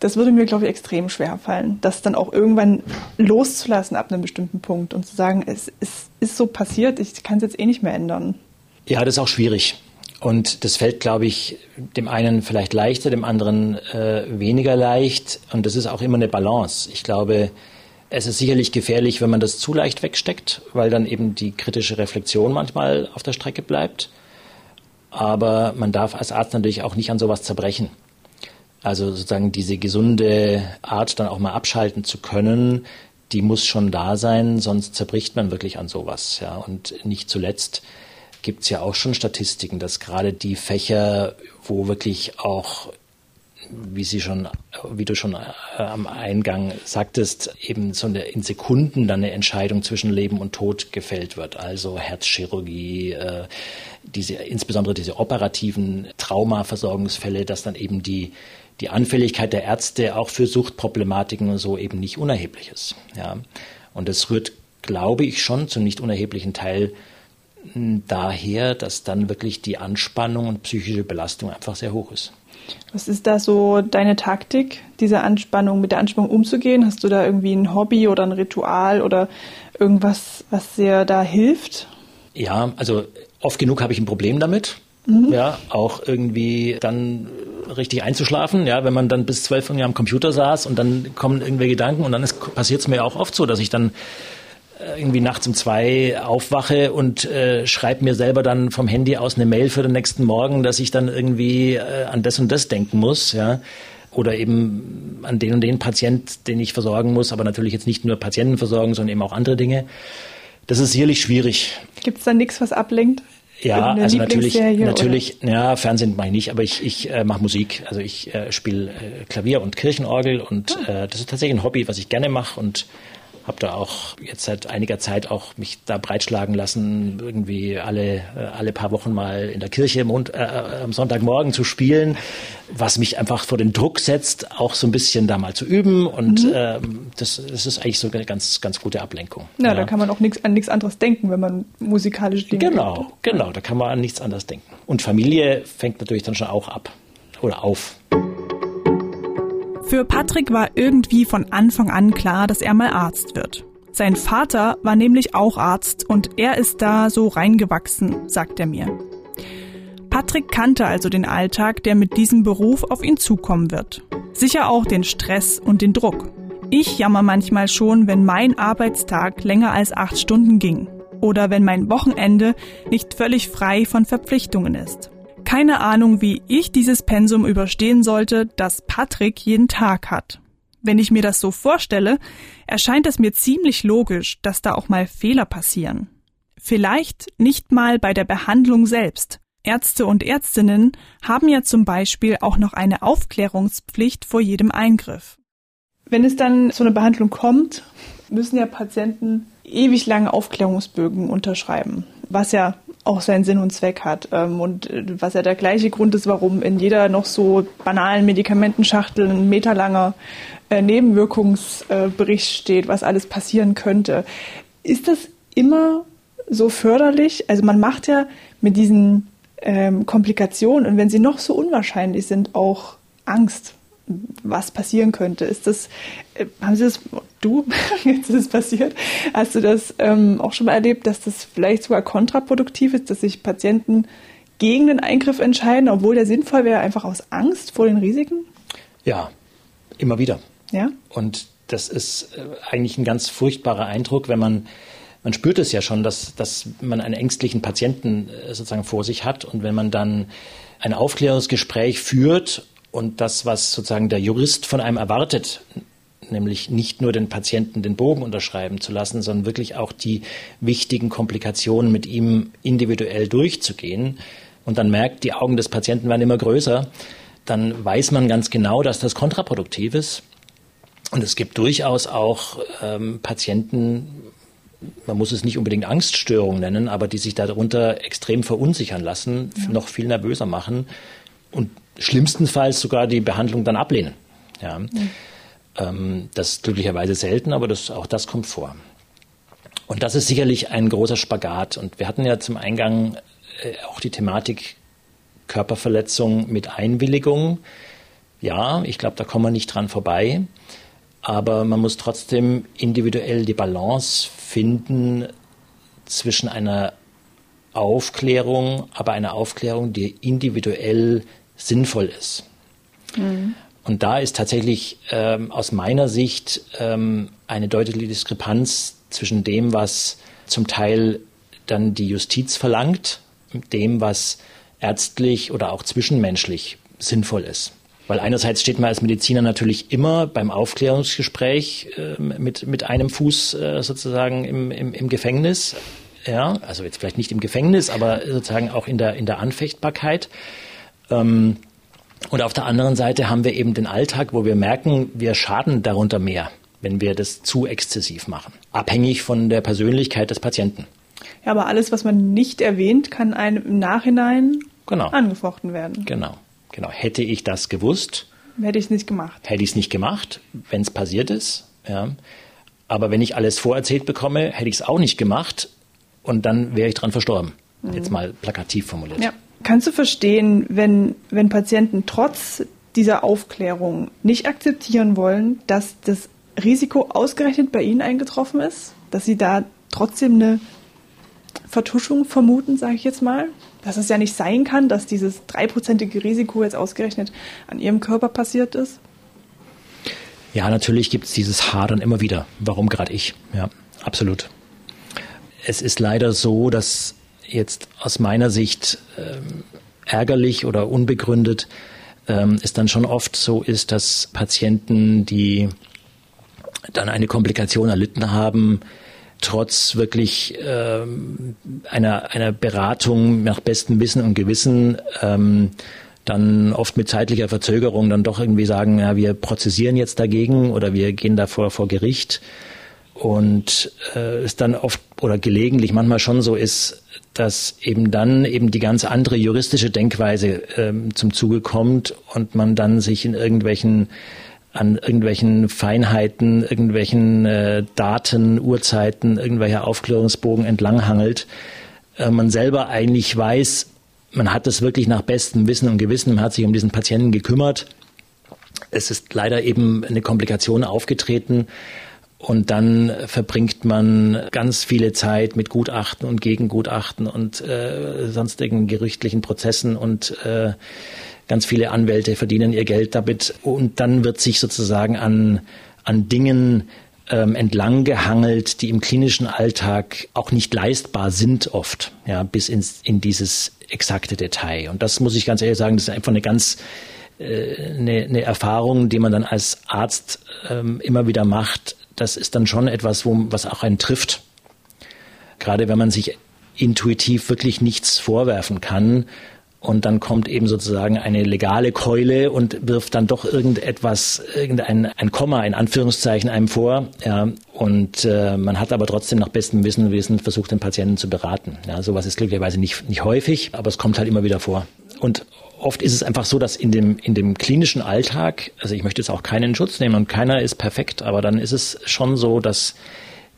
das würde mir, glaube ich, extrem schwer fallen, das dann auch irgendwann loszulassen ab einem bestimmten Punkt und zu sagen, es, es ist so passiert, ich kann es jetzt eh nicht mehr ändern. Ja, das ist auch schwierig. Und das fällt, glaube ich, dem einen vielleicht leichter, dem anderen äh, weniger leicht. Und das ist auch immer eine Balance. Ich glaube, es ist sicherlich gefährlich, wenn man das zu leicht wegsteckt, weil dann eben die kritische Reflexion manchmal auf der Strecke bleibt. Aber man darf als Arzt natürlich auch nicht an sowas zerbrechen. Also sozusagen diese gesunde Art dann auch mal abschalten zu können, die muss schon da sein, sonst zerbricht man wirklich an sowas. Ja. Und nicht zuletzt gibt es ja auch schon Statistiken, dass gerade die Fächer, wo wirklich auch wie sie schon, wie du schon äh, am Eingang sagtest, eben so in Sekunden dann eine Entscheidung zwischen Leben und Tod gefällt wird. Also Herzchirurgie, äh, diese, insbesondere diese operativen Traumaversorgungsfälle, dass dann eben die, die Anfälligkeit der Ärzte auch für Suchtproblematiken und so eben nicht unerheblich ist. Ja. Und das rührt, glaube ich, schon zu nicht unerheblichen Teil daher, dass dann wirklich die Anspannung und psychische Belastung einfach sehr hoch ist. Was ist da so deine Taktik, diese Anspannung, mit der Anspannung umzugehen? Hast du da irgendwie ein Hobby oder ein Ritual oder irgendwas, was dir da hilft? Ja, also oft genug habe ich ein Problem damit. Mhm. Ja, auch irgendwie dann richtig einzuschlafen, ja, wenn man dann bis zwölf Uhr am Computer saß und dann kommen irgendwelche Gedanken und dann passiert es mir auch oft so, dass ich dann irgendwie nachts um zwei aufwache und äh, schreibe mir selber dann vom Handy aus eine Mail für den nächsten Morgen, dass ich dann irgendwie äh, an das und das denken muss, ja. Oder eben an den und den Patient, den ich versorgen muss, aber natürlich jetzt nicht nur Patienten versorgen, sondern eben auch andere Dinge. Das ist sicherlich schwierig. Gibt es da nichts, was ablenkt? Ja, also natürlich, natürlich, oder? ja, Fernsehen mache ich nicht, aber ich, ich äh, mache Musik. Also ich äh, spiele äh, Klavier und Kirchenorgel und ah. äh, das ist tatsächlich ein Hobby, was ich gerne mache und habe da auch jetzt seit einiger Zeit auch mich da breitschlagen lassen, irgendwie alle, äh, alle paar Wochen mal in der Kirche Mond, äh, äh, am Sonntagmorgen zu spielen, was mich einfach vor den Druck setzt, auch so ein bisschen da mal zu üben. Und mhm. ähm, das, das ist eigentlich so eine ganz, ganz gute Ablenkung. Ja, ja. da kann man auch nix, an nichts anderes denken, wenn man musikalisch Dinge Genau, übt. genau, da kann man an nichts anderes denken. Und Familie fängt natürlich dann schon auch ab oder auf. Für Patrick war irgendwie von Anfang an klar, dass er mal Arzt wird. Sein Vater war nämlich auch Arzt und er ist da so reingewachsen, sagt er mir. Patrick kannte also den Alltag, der mit diesem Beruf auf ihn zukommen wird. Sicher auch den Stress und den Druck. Ich jammer manchmal schon, wenn mein Arbeitstag länger als acht Stunden ging oder wenn mein Wochenende nicht völlig frei von Verpflichtungen ist. Keine Ahnung, wie ich dieses Pensum überstehen sollte, das Patrick jeden Tag hat. Wenn ich mir das so vorstelle, erscheint es mir ziemlich logisch, dass da auch mal Fehler passieren. Vielleicht nicht mal bei der Behandlung selbst. Ärzte und Ärztinnen haben ja zum Beispiel auch noch eine Aufklärungspflicht vor jedem Eingriff. Wenn es dann zu einer Behandlung kommt, müssen ja Patienten ewig lange Aufklärungsbögen unterschreiben, was ja auch seinen Sinn und Zweck hat ähm, und äh, was ja der gleiche Grund ist, warum in jeder noch so banalen Medikamentenschachtel ein meterlanger äh, Nebenwirkungsbericht steht, was alles passieren könnte. Ist das immer so förderlich? Also man macht ja mit diesen ähm, Komplikationen und wenn sie noch so unwahrscheinlich sind, auch Angst was passieren könnte. Ist das, äh, haben Sie das, du, jetzt ist es passiert, hast du das ähm, auch schon mal erlebt, dass das vielleicht sogar kontraproduktiv ist, dass sich Patienten gegen den Eingriff entscheiden, obwohl der sinnvoll wäre, einfach aus Angst vor den Risiken? Ja, immer wieder. Ja. Und das ist äh, eigentlich ein ganz furchtbarer Eindruck, wenn man man spürt es ja schon, dass, dass man einen ängstlichen Patienten äh, sozusagen vor sich hat. Und wenn man dann ein Aufklärungsgespräch führt und das, was sozusagen der Jurist von einem erwartet, nämlich nicht nur den Patienten den Bogen unterschreiben zu lassen, sondern wirklich auch die wichtigen Komplikationen mit ihm individuell durchzugehen. Und dann merkt, die Augen des Patienten werden immer größer, dann weiß man ganz genau, dass das kontraproduktiv ist. Und es gibt durchaus auch ähm, Patienten, man muss es nicht unbedingt Angststörungen nennen, aber die sich darunter extrem verunsichern lassen, ja. noch viel nervöser machen. Und schlimmstenfalls sogar die Behandlung dann ablehnen. Ja. Mhm. Ähm, das ist glücklicherweise selten, aber das, auch das kommt vor. Und das ist sicherlich ein großer Spagat. Und wir hatten ja zum Eingang äh, auch die Thematik Körperverletzung mit Einwilligung. Ja, ich glaube, da kommen wir nicht dran vorbei. Aber man muss trotzdem individuell die Balance finden zwischen einer Aufklärung, aber einer Aufklärung, die individuell sinnvoll ist. Mhm. Und da ist tatsächlich ähm, aus meiner Sicht ähm, eine deutliche Diskrepanz zwischen dem, was zum Teil dann die Justiz verlangt, dem, was ärztlich oder auch zwischenmenschlich sinnvoll ist. Weil einerseits steht man als Mediziner natürlich immer beim Aufklärungsgespräch äh, mit, mit einem Fuß äh, sozusagen im, im, im Gefängnis. Ja, also jetzt vielleicht nicht im Gefängnis, aber sozusagen auch in der, in der Anfechtbarkeit. Ähm, und auf der anderen Seite haben wir eben den Alltag, wo wir merken, wir schaden darunter mehr, wenn wir das zu exzessiv machen. Abhängig von der Persönlichkeit des Patienten. Ja, aber alles, was man nicht erwähnt, kann einem im Nachhinein genau. angefochten werden. Genau, genau. Hätte ich das gewusst, hätte ich es nicht gemacht. Hätte ich es nicht gemacht, wenn es passiert ist. Ja. Aber wenn ich alles vorerzählt bekomme, hätte ich es auch nicht gemacht und dann wäre ich dran verstorben. Mhm. Jetzt mal plakativ formuliert. Ja. Kannst du verstehen, wenn, wenn Patienten trotz dieser Aufklärung nicht akzeptieren wollen, dass das Risiko ausgerechnet bei ihnen eingetroffen ist? Dass sie da trotzdem eine Vertuschung vermuten, sage ich jetzt mal? Dass es ja nicht sein kann, dass dieses dreiprozentige Risiko jetzt ausgerechnet an ihrem Körper passiert ist? Ja, natürlich gibt es dieses Hadern immer wieder. Warum gerade ich? Ja, absolut. Es ist leider so, dass jetzt aus meiner Sicht ähm, ärgerlich oder unbegründet ähm, es dann schon oft so ist, dass Patienten, die dann eine Komplikation erlitten haben, trotz wirklich ähm, einer, einer Beratung nach bestem Wissen und Gewissen ähm, dann oft mit zeitlicher Verzögerung dann doch irgendwie sagen, ja, wir prozessieren jetzt dagegen oder wir gehen davor vor Gericht. Und äh, es dann oft oder gelegentlich manchmal schon so ist, dass eben dann eben die ganz andere juristische Denkweise ähm, zum Zuge kommt und man dann sich in irgendwelchen an irgendwelchen Feinheiten, irgendwelchen äh, Daten, Uhrzeiten, irgendwelcher Aufklärungsbogen entlanghangelt. Äh, man selber eigentlich weiß, man hat es wirklich nach bestem Wissen und Gewissen, man hat sich um diesen Patienten gekümmert. Es ist leider eben eine Komplikation aufgetreten und dann verbringt man ganz viele Zeit mit Gutachten und Gegengutachten und äh, sonstigen gerichtlichen Prozessen und äh, ganz viele Anwälte verdienen ihr Geld damit. Und dann wird sich sozusagen an, an Dingen ähm, entlang gehangelt, die im klinischen Alltag auch nicht leistbar sind oft, ja, bis ins, in dieses exakte Detail. Und das muss ich ganz ehrlich sagen, das ist einfach eine ganz äh, eine, eine Erfahrung, die man dann als Arzt ähm, immer wieder macht. Das ist dann schon etwas, wo, was auch einen trifft. Gerade wenn man sich intuitiv wirklich nichts vorwerfen kann und dann kommt eben sozusagen eine legale Keule und wirft dann doch irgendetwas, irgendein ein Komma in Anführungszeichen einem vor. Ja, und äh, man hat aber trotzdem nach bestem Wissen und Wissen versucht, den Patienten zu beraten. Ja, sowas ist glücklicherweise nicht, nicht häufig, aber es kommt halt immer wieder vor. Und oft ist es einfach so, dass in dem, in dem klinischen Alltag, also ich möchte jetzt auch keinen Schutz nehmen und keiner ist perfekt, aber dann ist es schon so, dass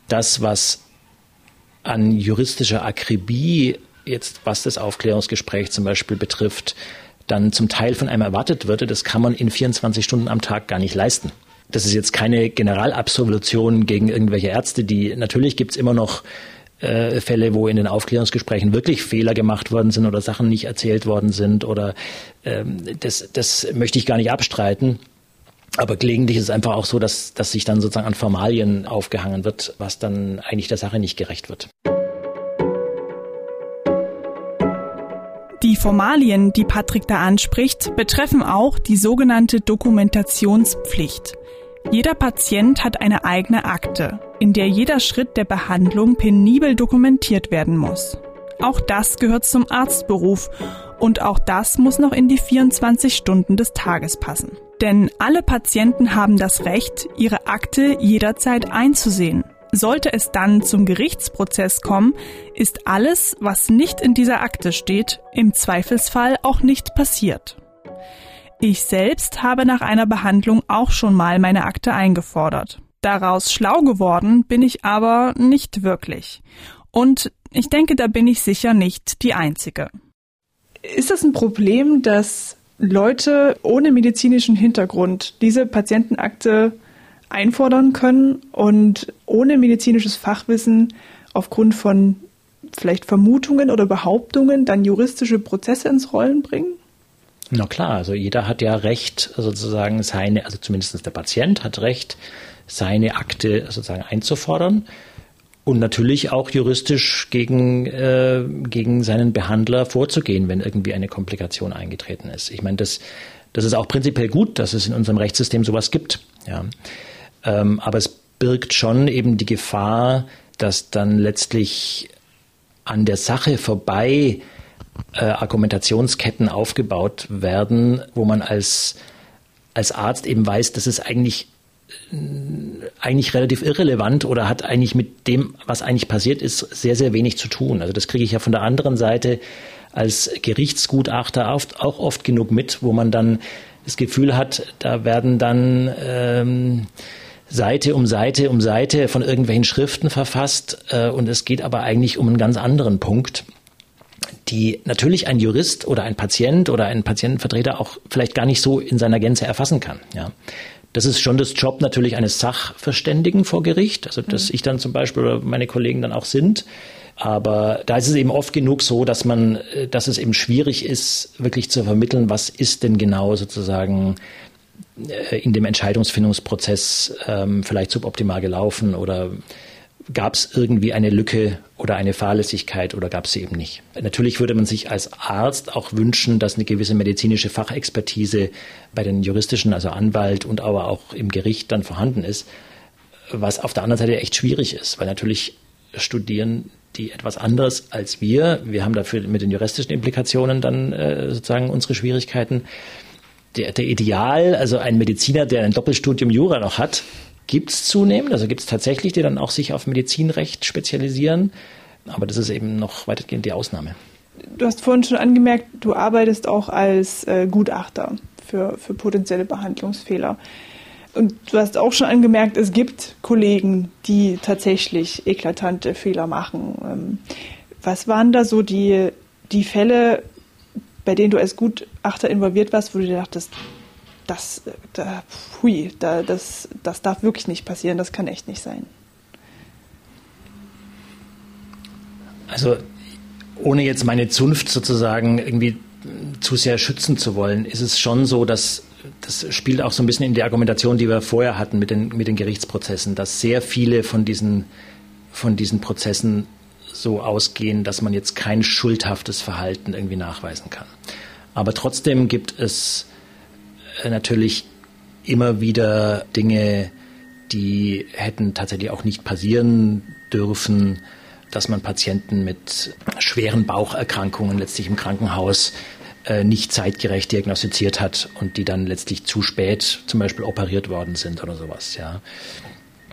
das, was an juristischer Akribie jetzt, was das Aufklärungsgespräch zum Beispiel betrifft, dann zum Teil von einem erwartet wird, das kann man in 24 Stunden am Tag gar nicht leisten. Das ist jetzt keine Generalabsolution gegen irgendwelche Ärzte, die natürlich gibt es immer noch äh, Fälle, wo in den Aufklärungsgesprächen wirklich Fehler gemacht worden sind oder Sachen nicht erzählt worden sind oder ähm, das, das möchte ich gar nicht abstreiten. Aber gelegentlich ist es einfach auch so, dass, dass sich dann sozusagen an Formalien aufgehangen wird, was dann eigentlich der Sache nicht gerecht wird. Die Formalien, die Patrick da anspricht, betreffen auch die sogenannte Dokumentationspflicht. Jeder Patient hat eine eigene Akte, in der jeder Schritt der Behandlung penibel dokumentiert werden muss. Auch das gehört zum Arztberuf und auch das muss noch in die 24 Stunden des Tages passen. Denn alle Patienten haben das Recht, ihre Akte jederzeit einzusehen. Sollte es dann zum Gerichtsprozess kommen, ist alles, was nicht in dieser Akte steht, im Zweifelsfall auch nicht passiert. Ich selbst habe nach einer Behandlung auch schon mal meine Akte eingefordert. Daraus schlau geworden bin ich aber nicht wirklich. Und ich denke, da bin ich sicher nicht die Einzige. Ist das ein Problem, dass Leute ohne medizinischen Hintergrund diese Patientenakte einfordern können und ohne medizinisches Fachwissen aufgrund von vielleicht Vermutungen oder Behauptungen dann juristische Prozesse ins Rollen bringen? Na klar, also jeder hat ja Recht, sozusagen seine, also zumindest der Patient hat Recht, seine Akte sozusagen einzufordern und natürlich auch juristisch gegen, äh, gegen seinen Behandler vorzugehen, wenn irgendwie eine Komplikation eingetreten ist. Ich meine, das, das ist auch prinzipiell gut, dass es in unserem Rechtssystem sowas gibt. Ja. Ähm, aber es birgt schon eben die Gefahr, dass dann letztlich an der Sache vorbei äh, Argumentationsketten aufgebaut werden, wo man als, als Arzt eben weiß, das ist eigentlich eigentlich relativ irrelevant oder hat eigentlich mit dem, was eigentlich passiert ist, sehr, sehr wenig zu tun. Also das kriege ich ja von der anderen Seite als Gerichtsgutachter oft, auch oft genug mit, wo man dann das Gefühl hat, da werden dann ähm, Seite um Seite um Seite von irgendwelchen Schriften verfasst äh, und es geht aber eigentlich um einen ganz anderen Punkt die natürlich ein Jurist oder ein Patient oder ein Patientenvertreter auch vielleicht gar nicht so in seiner Gänze erfassen kann. Ja. Das ist schon das Job natürlich eines Sachverständigen vor Gericht, also dass mhm. ich dann zum Beispiel oder meine Kollegen dann auch sind. Aber da ist es eben oft genug so, dass man, äh, dass es eben schwierig ist, wirklich zu vermitteln, was ist denn genau sozusagen äh, in dem Entscheidungsfindungsprozess ähm, vielleicht suboptimal gelaufen oder gab es irgendwie eine Lücke oder eine Fahrlässigkeit oder gab es sie eben nicht. Natürlich würde man sich als Arzt auch wünschen, dass eine gewisse medizinische Fachexpertise bei den juristischen, also Anwalt und aber auch im Gericht dann vorhanden ist, was auf der anderen Seite echt schwierig ist, weil natürlich studieren die etwas anderes als wir. Wir haben dafür mit den juristischen Implikationen dann äh, sozusagen unsere Schwierigkeiten. Der, der Ideal, also ein Mediziner, der ein Doppelstudium Jura noch hat, gibt es zunehmend. Also gibt es tatsächlich, die dann auch sich auf Medizinrecht spezialisieren. Aber das ist eben noch weitestgehend die Ausnahme. Du hast vorhin schon angemerkt, du arbeitest auch als äh, Gutachter für, für potenzielle Behandlungsfehler. Und du hast auch schon angemerkt, es gibt Kollegen, die tatsächlich eklatante Fehler machen. Ähm, was waren da so die, die Fälle, bei denen du als Gutachter involviert warst, wo du dir dachtest, das, da, hui, da, das, das darf wirklich nicht passieren, das kann echt nicht sein. Also ohne jetzt meine Zunft sozusagen irgendwie zu sehr schützen zu wollen, ist es schon so, dass das spielt auch so ein bisschen in die Argumentation, die wir vorher hatten mit den, mit den Gerichtsprozessen, dass sehr viele von diesen, von diesen Prozessen so ausgehen, dass man jetzt kein schuldhaftes Verhalten irgendwie nachweisen kann. Aber trotzdem gibt es natürlich immer wieder Dinge, die hätten tatsächlich auch nicht passieren dürfen, dass man Patienten mit schweren Baucherkrankungen letztlich im Krankenhaus äh, nicht zeitgerecht diagnostiziert hat und die dann letztlich zu spät zum Beispiel operiert worden sind oder sowas. Ja,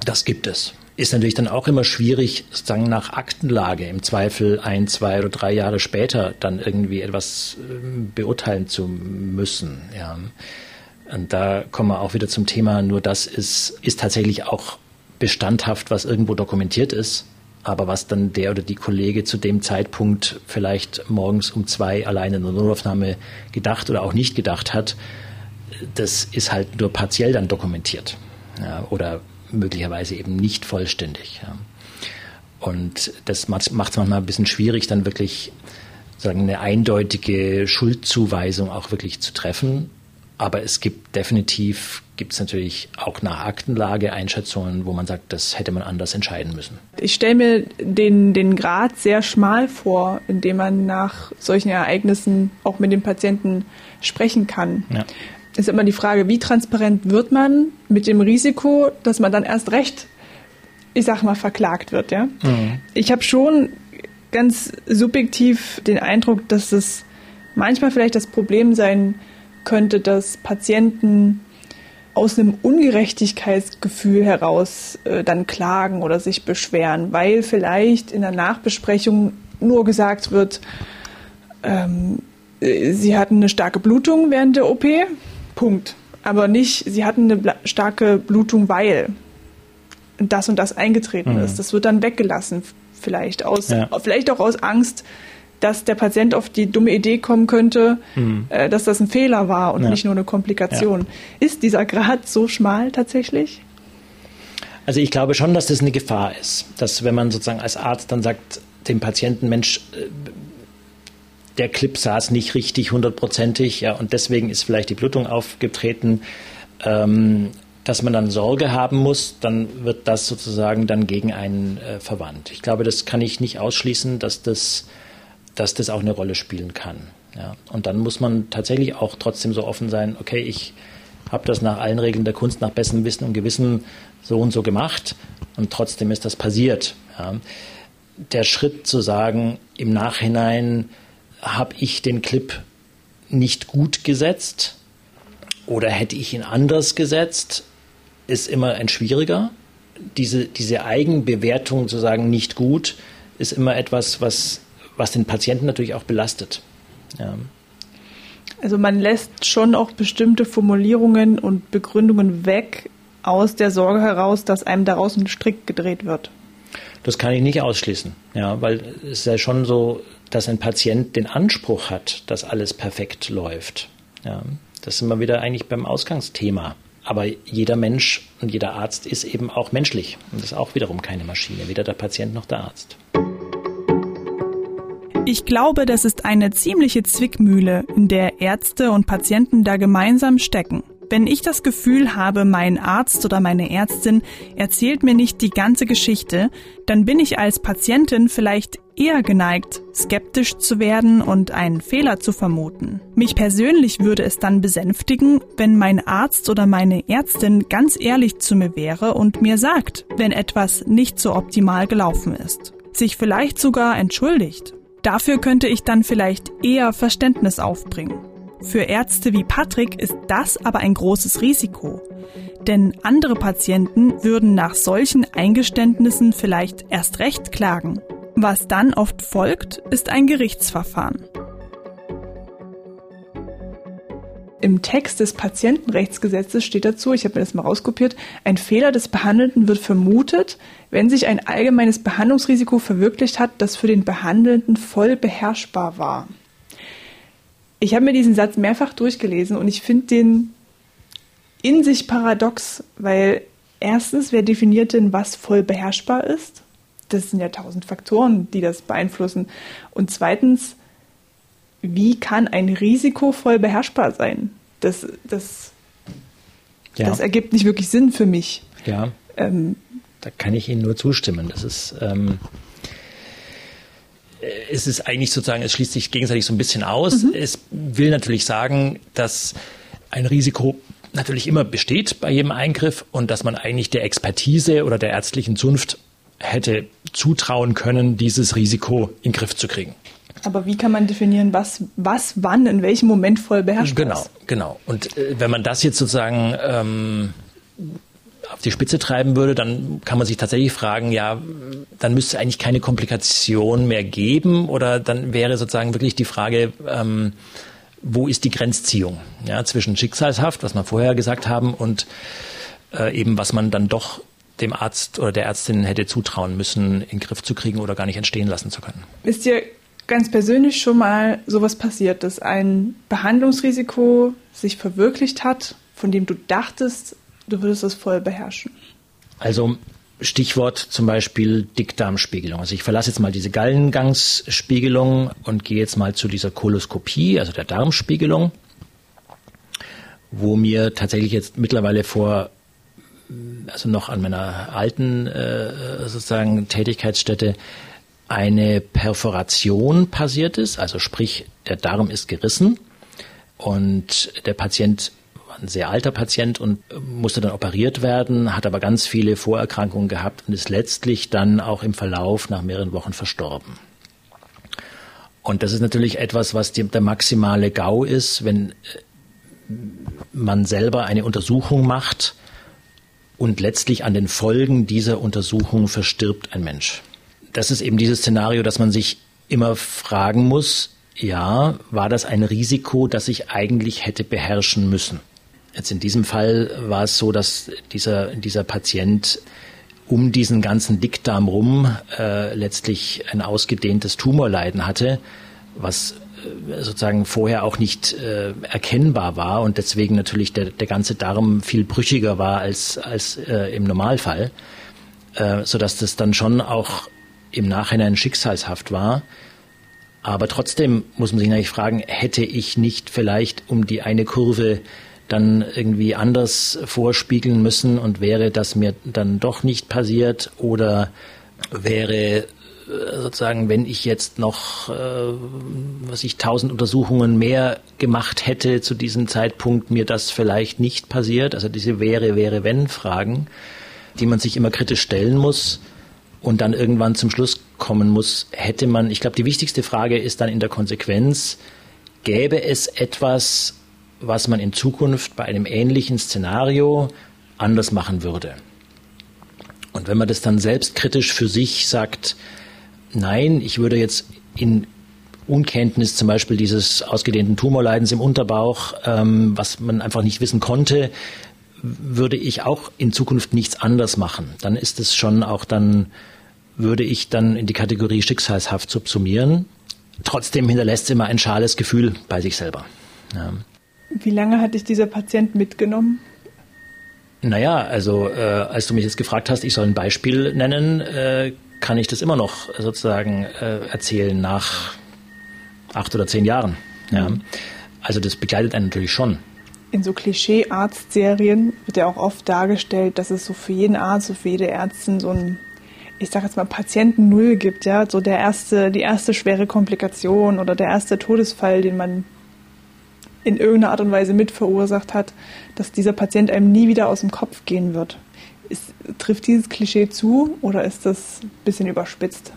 das gibt es. Ist natürlich dann auch immer schwierig, sozusagen nach Aktenlage im Zweifel ein, zwei oder drei Jahre später dann irgendwie etwas ähm, beurteilen zu müssen. Ja. Und da kommen wir auch wieder zum Thema, nur das ist, ist tatsächlich auch bestandhaft, was irgendwo dokumentiert ist. Aber was dann der oder die Kollege zu dem Zeitpunkt vielleicht morgens um zwei alleine in der Notaufnahme gedacht oder auch nicht gedacht hat, das ist halt nur partiell dann dokumentiert. Ja, oder möglicherweise eben nicht vollständig. Ja. Und das macht es manchmal ein bisschen schwierig, dann wirklich sagen, eine eindeutige Schuldzuweisung auch wirklich zu treffen. Aber es gibt definitiv, gibt es natürlich auch nach Aktenlage Einschätzungen, wo man sagt, das hätte man anders entscheiden müssen. Ich stelle mir den, den Grad sehr schmal vor, in dem man nach solchen Ereignissen auch mit dem Patienten sprechen kann. Ja. Ist immer die Frage, wie transparent wird man mit dem Risiko, dass man dann erst recht, ich sag mal, verklagt wird. Ja? Mhm. Ich habe schon ganz subjektiv den Eindruck, dass es manchmal vielleicht das Problem sein könnte, dass Patienten aus einem Ungerechtigkeitsgefühl heraus äh, dann klagen oder sich beschweren, weil vielleicht in der Nachbesprechung nur gesagt wird, ähm, äh, sie hatten eine starke Blutung während der OP, Punkt. Aber nicht, sie hatten eine starke Blutung, weil das und das eingetreten mhm. ist. Das wird dann weggelassen, vielleicht aus, ja. vielleicht auch aus Angst, dass der Patient auf die dumme Idee kommen könnte, mhm. äh, dass das ein Fehler war und ja. nicht nur eine Komplikation. Ja. Ist dieser Grad so schmal tatsächlich? Also ich glaube schon, dass das eine Gefahr ist, dass wenn man sozusagen als Arzt dann sagt dem Patienten, Mensch, äh, der Clip saß nicht richtig hundertprozentig, ja, und deswegen ist vielleicht die Blutung aufgetreten, ähm, dass man dann Sorge haben muss, dann wird das sozusagen dann gegen einen äh, verwandt. Ich glaube, das kann ich nicht ausschließen, dass das dass das auch eine Rolle spielen kann. Ja. Und dann muss man tatsächlich auch trotzdem so offen sein, okay, ich habe das nach allen Regeln der Kunst, nach bestem Wissen und Gewissen so und so gemacht und trotzdem ist das passiert. Ja. Der Schritt zu sagen, im Nachhinein habe ich den Clip nicht gut gesetzt oder hätte ich ihn anders gesetzt, ist immer ein schwieriger. Diese, diese Eigenbewertung zu sagen, nicht gut, ist immer etwas, was was den Patienten natürlich auch belastet. Ja. Also man lässt schon auch bestimmte Formulierungen und Begründungen weg aus der Sorge heraus, dass einem daraus ein Strick gedreht wird. Das kann ich nicht ausschließen, ja, weil es ist ja schon so, dass ein Patient den Anspruch hat, dass alles perfekt läuft. Ja, das sind wir wieder eigentlich beim Ausgangsthema. Aber jeder Mensch und jeder Arzt ist eben auch menschlich und ist auch wiederum keine Maschine, weder der Patient noch der Arzt. Ich glaube, das ist eine ziemliche Zwickmühle, in der Ärzte und Patienten da gemeinsam stecken. Wenn ich das Gefühl habe, mein Arzt oder meine Ärztin erzählt mir nicht die ganze Geschichte, dann bin ich als Patientin vielleicht eher geneigt, skeptisch zu werden und einen Fehler zu vermuten. Mich persönlich würde es dann besänftigen, wenn mein Arzt oder meine Ärztin ganz ehrlich zu mir wäre und mir sagt, wenn etwas nicht so optimal gelaufen ist. Sich vielleicht sogar entschuldigt Dafür könnte ich dann vielleicht eher Verständnis aufbringen. Für Ärzte wie Patrick ist das aber ein großes Risiko. Denn andere Patienten würden nach solchen Eingeständnissen vielleicht erst recht klagen. Was dann oft folgt, ist ein Gerichtsverfahren. Im Text des Patientenrechtsgesetzes steht dazu, ich habe mir das mal rauskopiert, ein Fehler des Behandelnden wird vermutet, wenn sich ein allgemeines Behandlungsrisiko verwirklicht hat, das für den Behandelnden voll beherrschbar war. Ich habe mir diesen Satz mehrfach durchgelesen und ich finde den in sich paradox, weil erstens, wer definiert denn, was voll beherrschbar ist? Das sind ja tausend Faktoren, die das beeinflussen. Und zweitens, wie kann ein Risiko voll beherrschbar sein? Das, das, ja. das ergibt nicht wirklich Sinn für mich. Ja. Ähm, da kann ich Ihnen nur zustimmen. Das ist, ähm, es ist eigentlich sozusagen, es schließt sich gegenseitig so ein bisschen aus. Mhm. Es will natürlich sagen, dass ein Risiko natürlich immer besteht bei jedem Eingriff und dass man eigentlich der Expertise oder der ärztlichen Zunft hätte zutrauen können, dieses Risiko in den Griff zu kriegen. Aber wie kann man definieren, was, was wann, in welchem Moment voll beherrscht Genau, ist? genau. Und äh, wenn man das jetzt sozusagen ähm, auf die Spitze treiben würde, dann kann man sich tatsächlich fragen, ja, dann müsste es eigentlich keine Komplikation mehr geben oder dann wäre sozusagen wirklich die Frage, ähm, wo ist die Grenzziehung ja, zwischen Schicksalshaft, was wir vorher gesagt haben, und äh, eben was man dann doch dem Arzt oder der Ärztin hätte zutrauen müssen, in den Griff zu kriegen oder gar nicht entstehen lassen zu können. Ist dir ganz persönlich schon mal sowas passiert, dass ein Behandlungsrisiko sich verwirklicht hat, von dem du dachtest, du würdest es voll beherrschen? Also Stichwort zum Beispiel Dickdarmspiegelung. Also ich verlasse jetzt mal diese Gallengangsspiegelung und gehe jetzt mal zu dieser Koloskopie, also der Darmspiegelung, wo mir tatsächlich jetzt mittlerweile vor, also noch an meiner alten äh, sozusagen Tätigkeitsstätte, eine Perforation passiert ist, also sprich der Darm ist gerissen und der Patient ein sehr alter Patient und musste dann operiert werden, hat aber ganz viele Vorerkrankungen gehabt und ist letztlich dann auch im Verlauf nach mehreren Wochen verstorben. Und das ist natürlich etwas, was die, der maximale GAU ist, wenn äh, man selber eine Untersuchung macht und letztlich an den Folgen dieser Untersuchung verstirbt ein Mensch. Das ist eben dieses Szenario, dass man sich immer fragen muss, ja, war das ein Risiko, das ich eigentlich hätte beherrschen müssen? Jetzt in diesem Fall war es so, dass dieser, dieser Patient um diesen ganzen Dickdarm rum äh, letztlich ein ausgedehntes Tumorleiden hatte, was äh, sozusagen vorher auch nicht äh, erkennbar war und deswegen natürlich der, der ganze Darm viel brüchiger war als, als äh, im Normalfall, äh, sodass das dann schon auch im Nachhinein schicksalshaft war. Aber trotzdem muss man sich natürlich fragen, hätte ich nicht vielleicht um die eine Kurve dann irgendwie anders vorspiegeln müssen und wäre das mir dann doch nicht passiert oder wäre äh, sozusagen, wenn ich jetzt noch, äh, was ich tausend Untersuchungen mehr gemacht hätte zu diesem Zeitpunkt, mir das vielleicht nicht passiert. Also diese wäre, wäre, wenn Fragen, die man sich immer kritisch stellen muss und dann irgendwann zum Schluss kommen muss, hätte man, ich glaube, die wichtigste Frage ist dann in der Konsequenz, gäbe es etwas, was man in Zukunft bei einem ähnlichen Szenario anders machen würde. Und wenn man das dann selbstkritisch für sich sagt, nein, ich würde jetzt in Unkenntnis zum Beispiel dieses ausgedehnten Tumorleidens im Unterbauch, ähm, was man einfach nicht wissen konnte, würde ich auch in Zukunft nichts anders machen. Dann ist es schon auch dann, würde ich dann in die Kategorie schicksalshaft subsumieren. Trotzdem hinterlässt es immer ein schales Gefühl bei sich selber. Ja. Wie lange hat dich dieser Patient mitgenommen? Naja, also äh, als du mich jetzt gefragt hast, ich soll ein Beispiel nennen, äh, kann ich das immer noch sozusagen äh, erzählen nach acht oder zehn Jahren. Ja. Also das begleitet einen natürlich schon. In so Klischee-Arzt-Serien wird ja auch oft dargestellt, dass es so für jeden Arzt, so für jede Ärztin so ein, ich sag jetzt mal, Patienten Null gibt, ja, so der erste, die erste schwere Komplikation oder der erste Todesfall, den man in irgendeiner Art und Weise mit verursacht hat, dass dieser Patient einem nie wieder aus dem Kopf gehen wird. Ist, trifft dieses Klischee zu oder ist das ein bisschen überspitzt?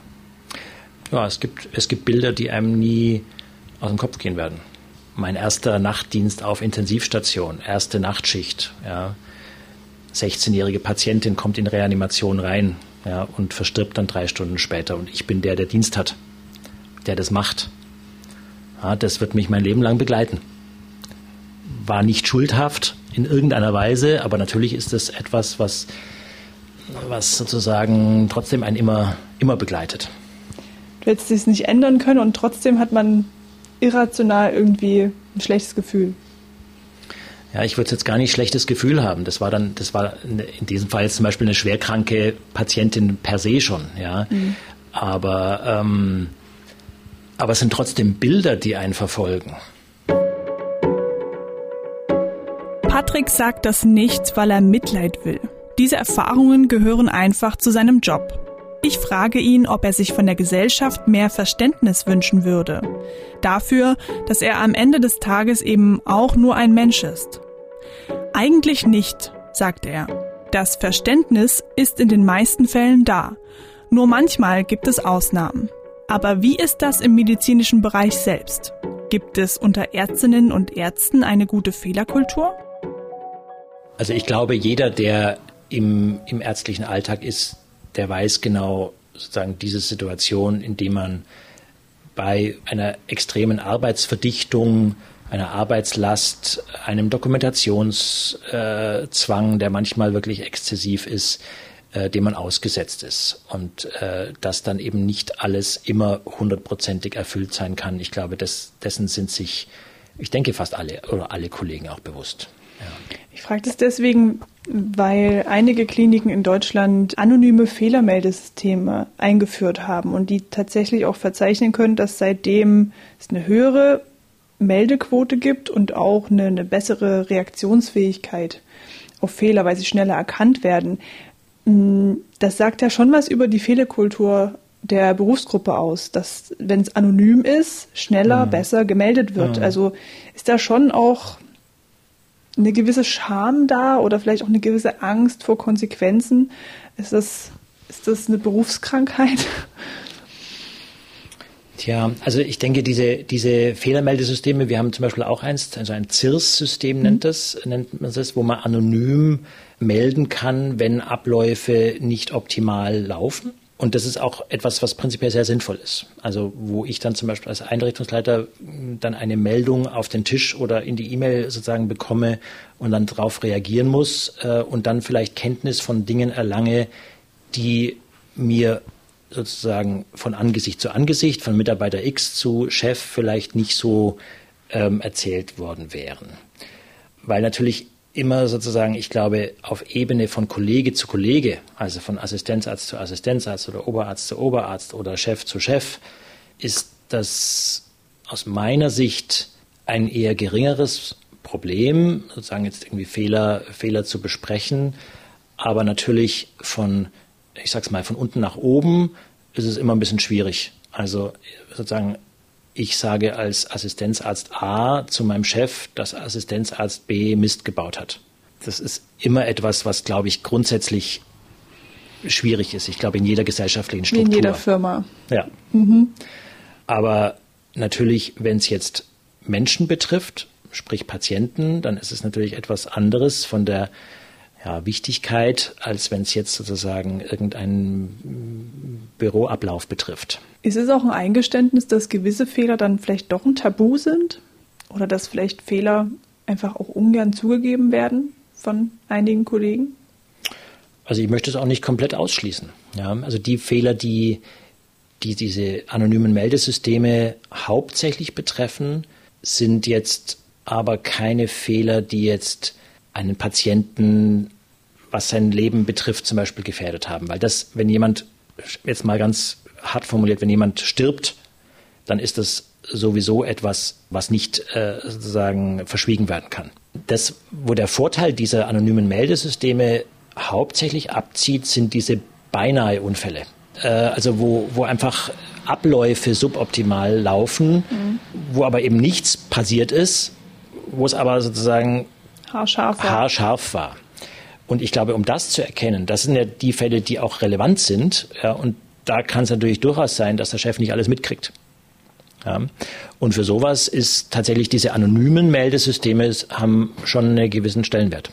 Ja, es gibt, es gibt Bilder, die einem nie aus dem Kopf gehen werden. Mein erster Nachtdienst auf Intensivstation, erste Nachtschicht. Ja. 16-jährige Patientin kommt in Reanimation rein ja, und verstirbt dann drei Stunden später. Und ich bin der, der Dienst hat, der das macht. Ja, das wird mich mein Leben lang begleiten war nicht schuldhaft in irgendeiner Weise, aber natürlich ist es etwas, was, was sozusagen trotzdem einen immer, immer begleitet. Du hättest es nicht ändern können und trotzdem hat man irrational irgendwie ein schlechtes Gefühl. Ja, ich würde jetzt gar nicht schlechtes Gefühl haben. Das war dann, das war in diesem Fall jetzt zum Beispiel eine schwerkranke Patientin per se schon, ja. Mhm. Aber, ähm, aber es sind trotzdem Bilder, die einen verfolgen. Patrick sagt das nicht, weil er Mitleid will. Diese Erfahrungen gehören einfach zu seinem Job. Ich frage ihn, ob er sich von der Gesellschaft mehr Verständnis wünschen würde. Dafür, dass er am Ende des Tages eben auch nur ein Mensch ist. Eigentlich nicht, sagt er. Das Verständnis ist in den meisten Fällen da. Nur manchmal gibt es Ausnahmen. Aber wie ist das im medizinischen Bereich selbst? Gibt es unter Ärztinnen und Ärzten eine gute Fehlerkultur? Also ich glaube, jeder, der im, im ärztlichen Alltag ist, der weiß genau sozusagen diese Situation, in der man bei einer extremen Arbeitsverdichtung, einer Arbeitslast, einem Dokumentationszwang, der manchmal wirklich exzessiv ist, äh, dem man ausgesetzt ist. Und äh, dass dann eben nicht alles immer hundertprozentig erfüllt sein kann. Ich glaube, des, dessen sind sich, ich denke, fast alle oder alle Kollegen auch bewusst. Ja. Ich frage das deswegen, weil einige Kliniken in Deutschland anonyme Fehlermeldesysteme eingeführt haben und die tatsächlich auch verzeichnen können, dass seitdem es eine höhere Meldequote gibt und auch eine, eine bessere Reaktionsfähigkeit auf Fehler, weil sie schneller erkannt werden. Mm, das sagt ja schon was über die Fehlerkultur der Berufsgruppe aus, dass wenn es anonym ist, schneller, mhm. besser gemeldet wird. Mhm. Also ist da schon auch eine gewisse Scham da oder vielleicht auch eine gewisse Angst vor Konsequenzen? Ist das, ist das eine Berufskrankheit? Tja, also ich denke, diese, diese Fehlermeldesysteme, wir haben zum Beispiel auch eins, also ein CIRS-System mhm. nennt, das, nennt man das, wo man anonym melden kann, wenn Abläufe nicht optimal laufen. Und das ist auch etwas, was prinzipiell sehr sinnvoll ist. Also wo ich dann zum Beispiel als Einrichtungsleiter dann eine Meldung auf den Tisch oder in die E-Mail sozusagen bekomme und dann darauf reagieren muss äh, und dann vielleicht Kenntnis von Dingen erlange, die mir sozusagen von Angesicht zu Angesicht, von Mitarbeiter X zu Chef vielleicht nicht so ähm, erzählt worden wären. Weil natürlich immer sozusagen, ich glaube, auf Ebene von Kollege zu Kollege, also von Assistenzarzt zu Assistenzarzt oder Oberarzt zu Oberarzt oder Chef zu Chef, ist das aus meiner Sicht ein eher geringeres Problem, sozusagen jetzt irgendwie Fehler, Fehler zu besprechen. Aber natürlich von, ich sag's mal, von unten nach oben ist es immer ein bisschen schwierig. Also sozusagen ich sage als Assistenzarzt A zu meinem Chef, dass Assistenzarzt B Mist gebaut hat. Das ist immer etwas, was, glaube ich, grundsätzlich schwierig ist. Ich glaube, in jeder gesellschaftlichen Struktur. In jeder Firma. Ja. Mhm. Aber natürlich, wenn es jetzt Menschen betrifft, sprich Patienten, dann ist es natürlich etwas anderes von der ja, Wichtigkeit, als wenn es jetzt sozusagen irgendeinen Büroablauf betrifft. Ist es auch ein Eingeständnis, dass gewisse Fehler dann vielleicht doch ein Tabu sind? Oder dass vielleicht Fehler einfach auch ungern zugegeben werden von einigen Kollegen? Also ich möchte es auch nicht komplett ausschließen. Ja, also die Fehler, die, die diese anonymen Meldesysteme hauptsächlich betreffen, sind jetzt aber keine Fehler, die jetzt einen Patienten, was sein Leben betrifft, zum Beispiel gefährdet haben. Weil das, wenn jemand, jetzt mal ganz hart formuliert, wenn jemand stirbt, dann ist das sowieso etwas, was nicht äh, sozusagen verschwiegen werden kann. Das, wo der Vorteil dieser anonymen Meldesysteme hauptsächlich abzieht, sind diese beinahe Unfälle. Äh, also wo, wo einfach Abläufe suboptimal laufen, mhm. wo aber eben nichts passiert ist, wo es aber sozusagen haarscharf war. haarscharf war. Und ich glaube, um das zu erkennen, das sind ja die Fälle, die auch relevant sind. Ja, und da kann es natürlich durchaus sein, dass der Chef nicht alles mitkriegt. Ja. Und für sowas ist tatsächlich diese anonymen Meldesysteme haben schon einen gewissen Stellenwert.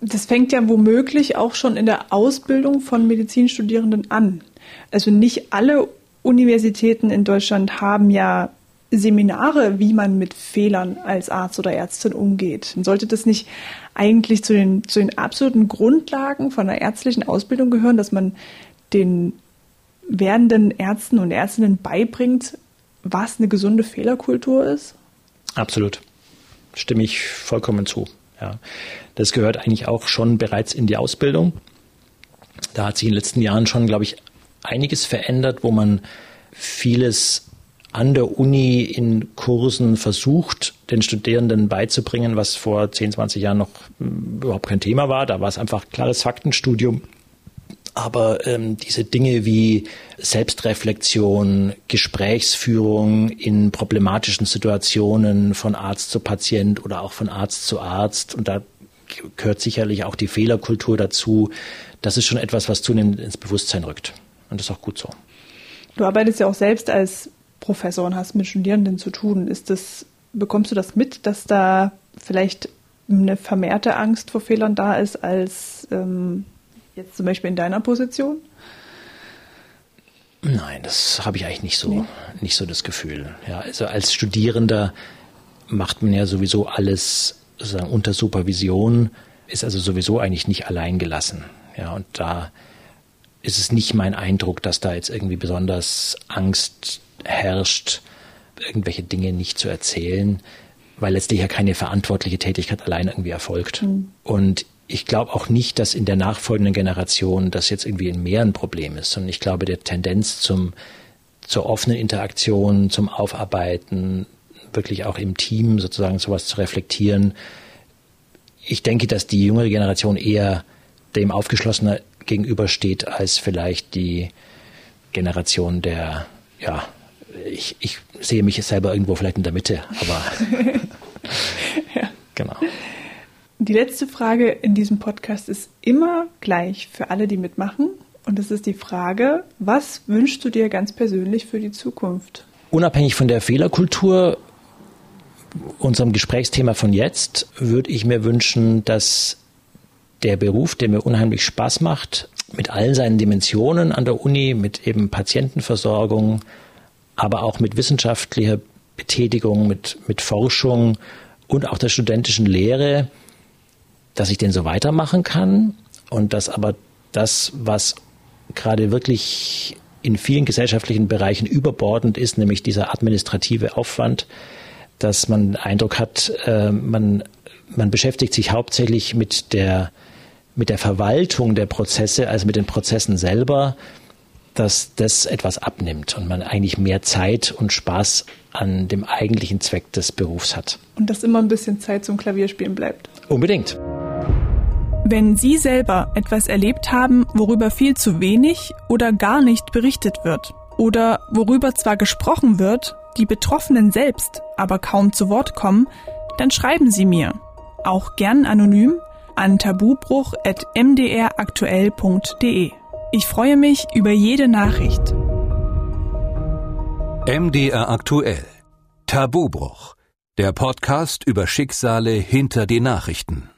Das fängt ja womöglich auch schon in der Ausbildung von Medizinstudierenden an. Also nicht alle Universitäten in Deutschland haben ja Seminare, wie man mit Fehlern als Arzt oder Ärztin umgeht. Sollte das nicht eigentlich zu den, zu den absoluten Grundlagen von einer ärztlichen Ausbildung gehören, dass man den werdenden Ärzten und Ärztinnen beibringt, was eine gesunde Fehlerkultur ist? Absolut. stimme ich vollkommen zu. Ja. Das gehört eigentlich auch schon bereits in die Ausbildung. Da hat sich in den letzten Jahren schon, glaube ich, einiges verändert, wo man vieles an der Uni in Kursen versucht, den Studierenden beizubringen, was vor 10, 20 Jahren noch hm, überhaupt kein Thema war. Da war es einfach klares Faktenstudium. Aber ähm, diese Dinge wie Selbstreflexion, Gesprächsführung in problematischen Situationen von Arzt zu Patient oder auch von Arzt zu Arzt, und da gehört sicherlich auch die Fehlerkultur dazu, das ist schon etwas, was zunehmend ins Bewusstsein rückt. Und das ist auch gut so. Du arbeitest ja auch selbst als Professor und hast mit Studierenden zu tun. Ist das, bekommst du das mit, dass da vielleicht eine vermehrte Angst vor Fehlern da ist als ähm, jetzt zum Beispiel in deiner Position? Nein, das habe ich eigentlich nicht so, nee. nicht so das Gefühl. Ja, also als Studierender macht man ja sowieso alles sozusagen unter Supervision, ist also sowieso eigentlich nicht allein gelassen. Ja, und da ist es nicht mein Eindruck, dass da jetzt irgendwie besonders Angst herrscht, irgendwelche Dinge nicht zu erzählen, weil letztlich ja keine verantwortliche Tätigkeit allein irgendwie erfolgt. Mhm. Und ich glaube auch nicht, dass in der nachfolgenden Generation das jetzt irgendwie ein mehr ein Problem ist, sondern ich glaube, der Tendenz zum, zur offenen Interaktion, zum Aufarbeiten, wirklich auch im Team sozusagen sowas zu reflektieren. Ich denke, dass die jüngere Generation eher dem aufgeschlossener gegenübersteht als vielleicht die Generation der ja, ich, ich sehe mich selber irgendwo vielleicht in der Mitte, aber ja. genau. Die letzte Frage in diesem Podcast ist immer gleich für alle, die mitmachen. Und das ist die Frage, was wünschst du dir ganz persönlich für die Zukunft? Unabhängig von der Fehlerkultur, unserem Gesprächsthema von jetzt, würde ich mir wünschen, dass der Beruf, der mir unheimlich Spaß macht, mit all seinen Dimensionen an der Uni, mit eben Patientenversorgung, aber auch mit wissenschaftlicher Betätigung, mit, mit Forschung und auch der studentischen Lehre, dass ich den so weitermachen kann und dass aber das, was gerade wirklich in vielen gesellschaftlichen Bereichen überbordend ist, nämlich dieser administrative Aufwand, dass man den Eindruck hat, äh, man, man beschäftigt sich hauptsächlich mit der, mit der Verwaltung der Prozesse, als mit den Prozessen selber dass das etwas abnimmt und man eigentlich mehr Zeit und Spaß an dem eigentlichen Zweck des Berufs hat. Und dass immer ein bisschen Zeit zum Klavierspielen bleibt. Unbedingt. Wenn Sie selber etwas erlebt haben, worüber viel zu wenig oder gar nicht berichtet wird, oder worüber zwar gesprochen wird, die Betroffenen selbst aber kaum zu Wort kommen, dann schreiben Sie mir, auch gern anonym, an tabubruch.mdraktuell.de. Ich freue mich über jede Nachricht. MDR aktuell. Tabubruch. Der Podcast über Schicksale hinter die Nachrichten.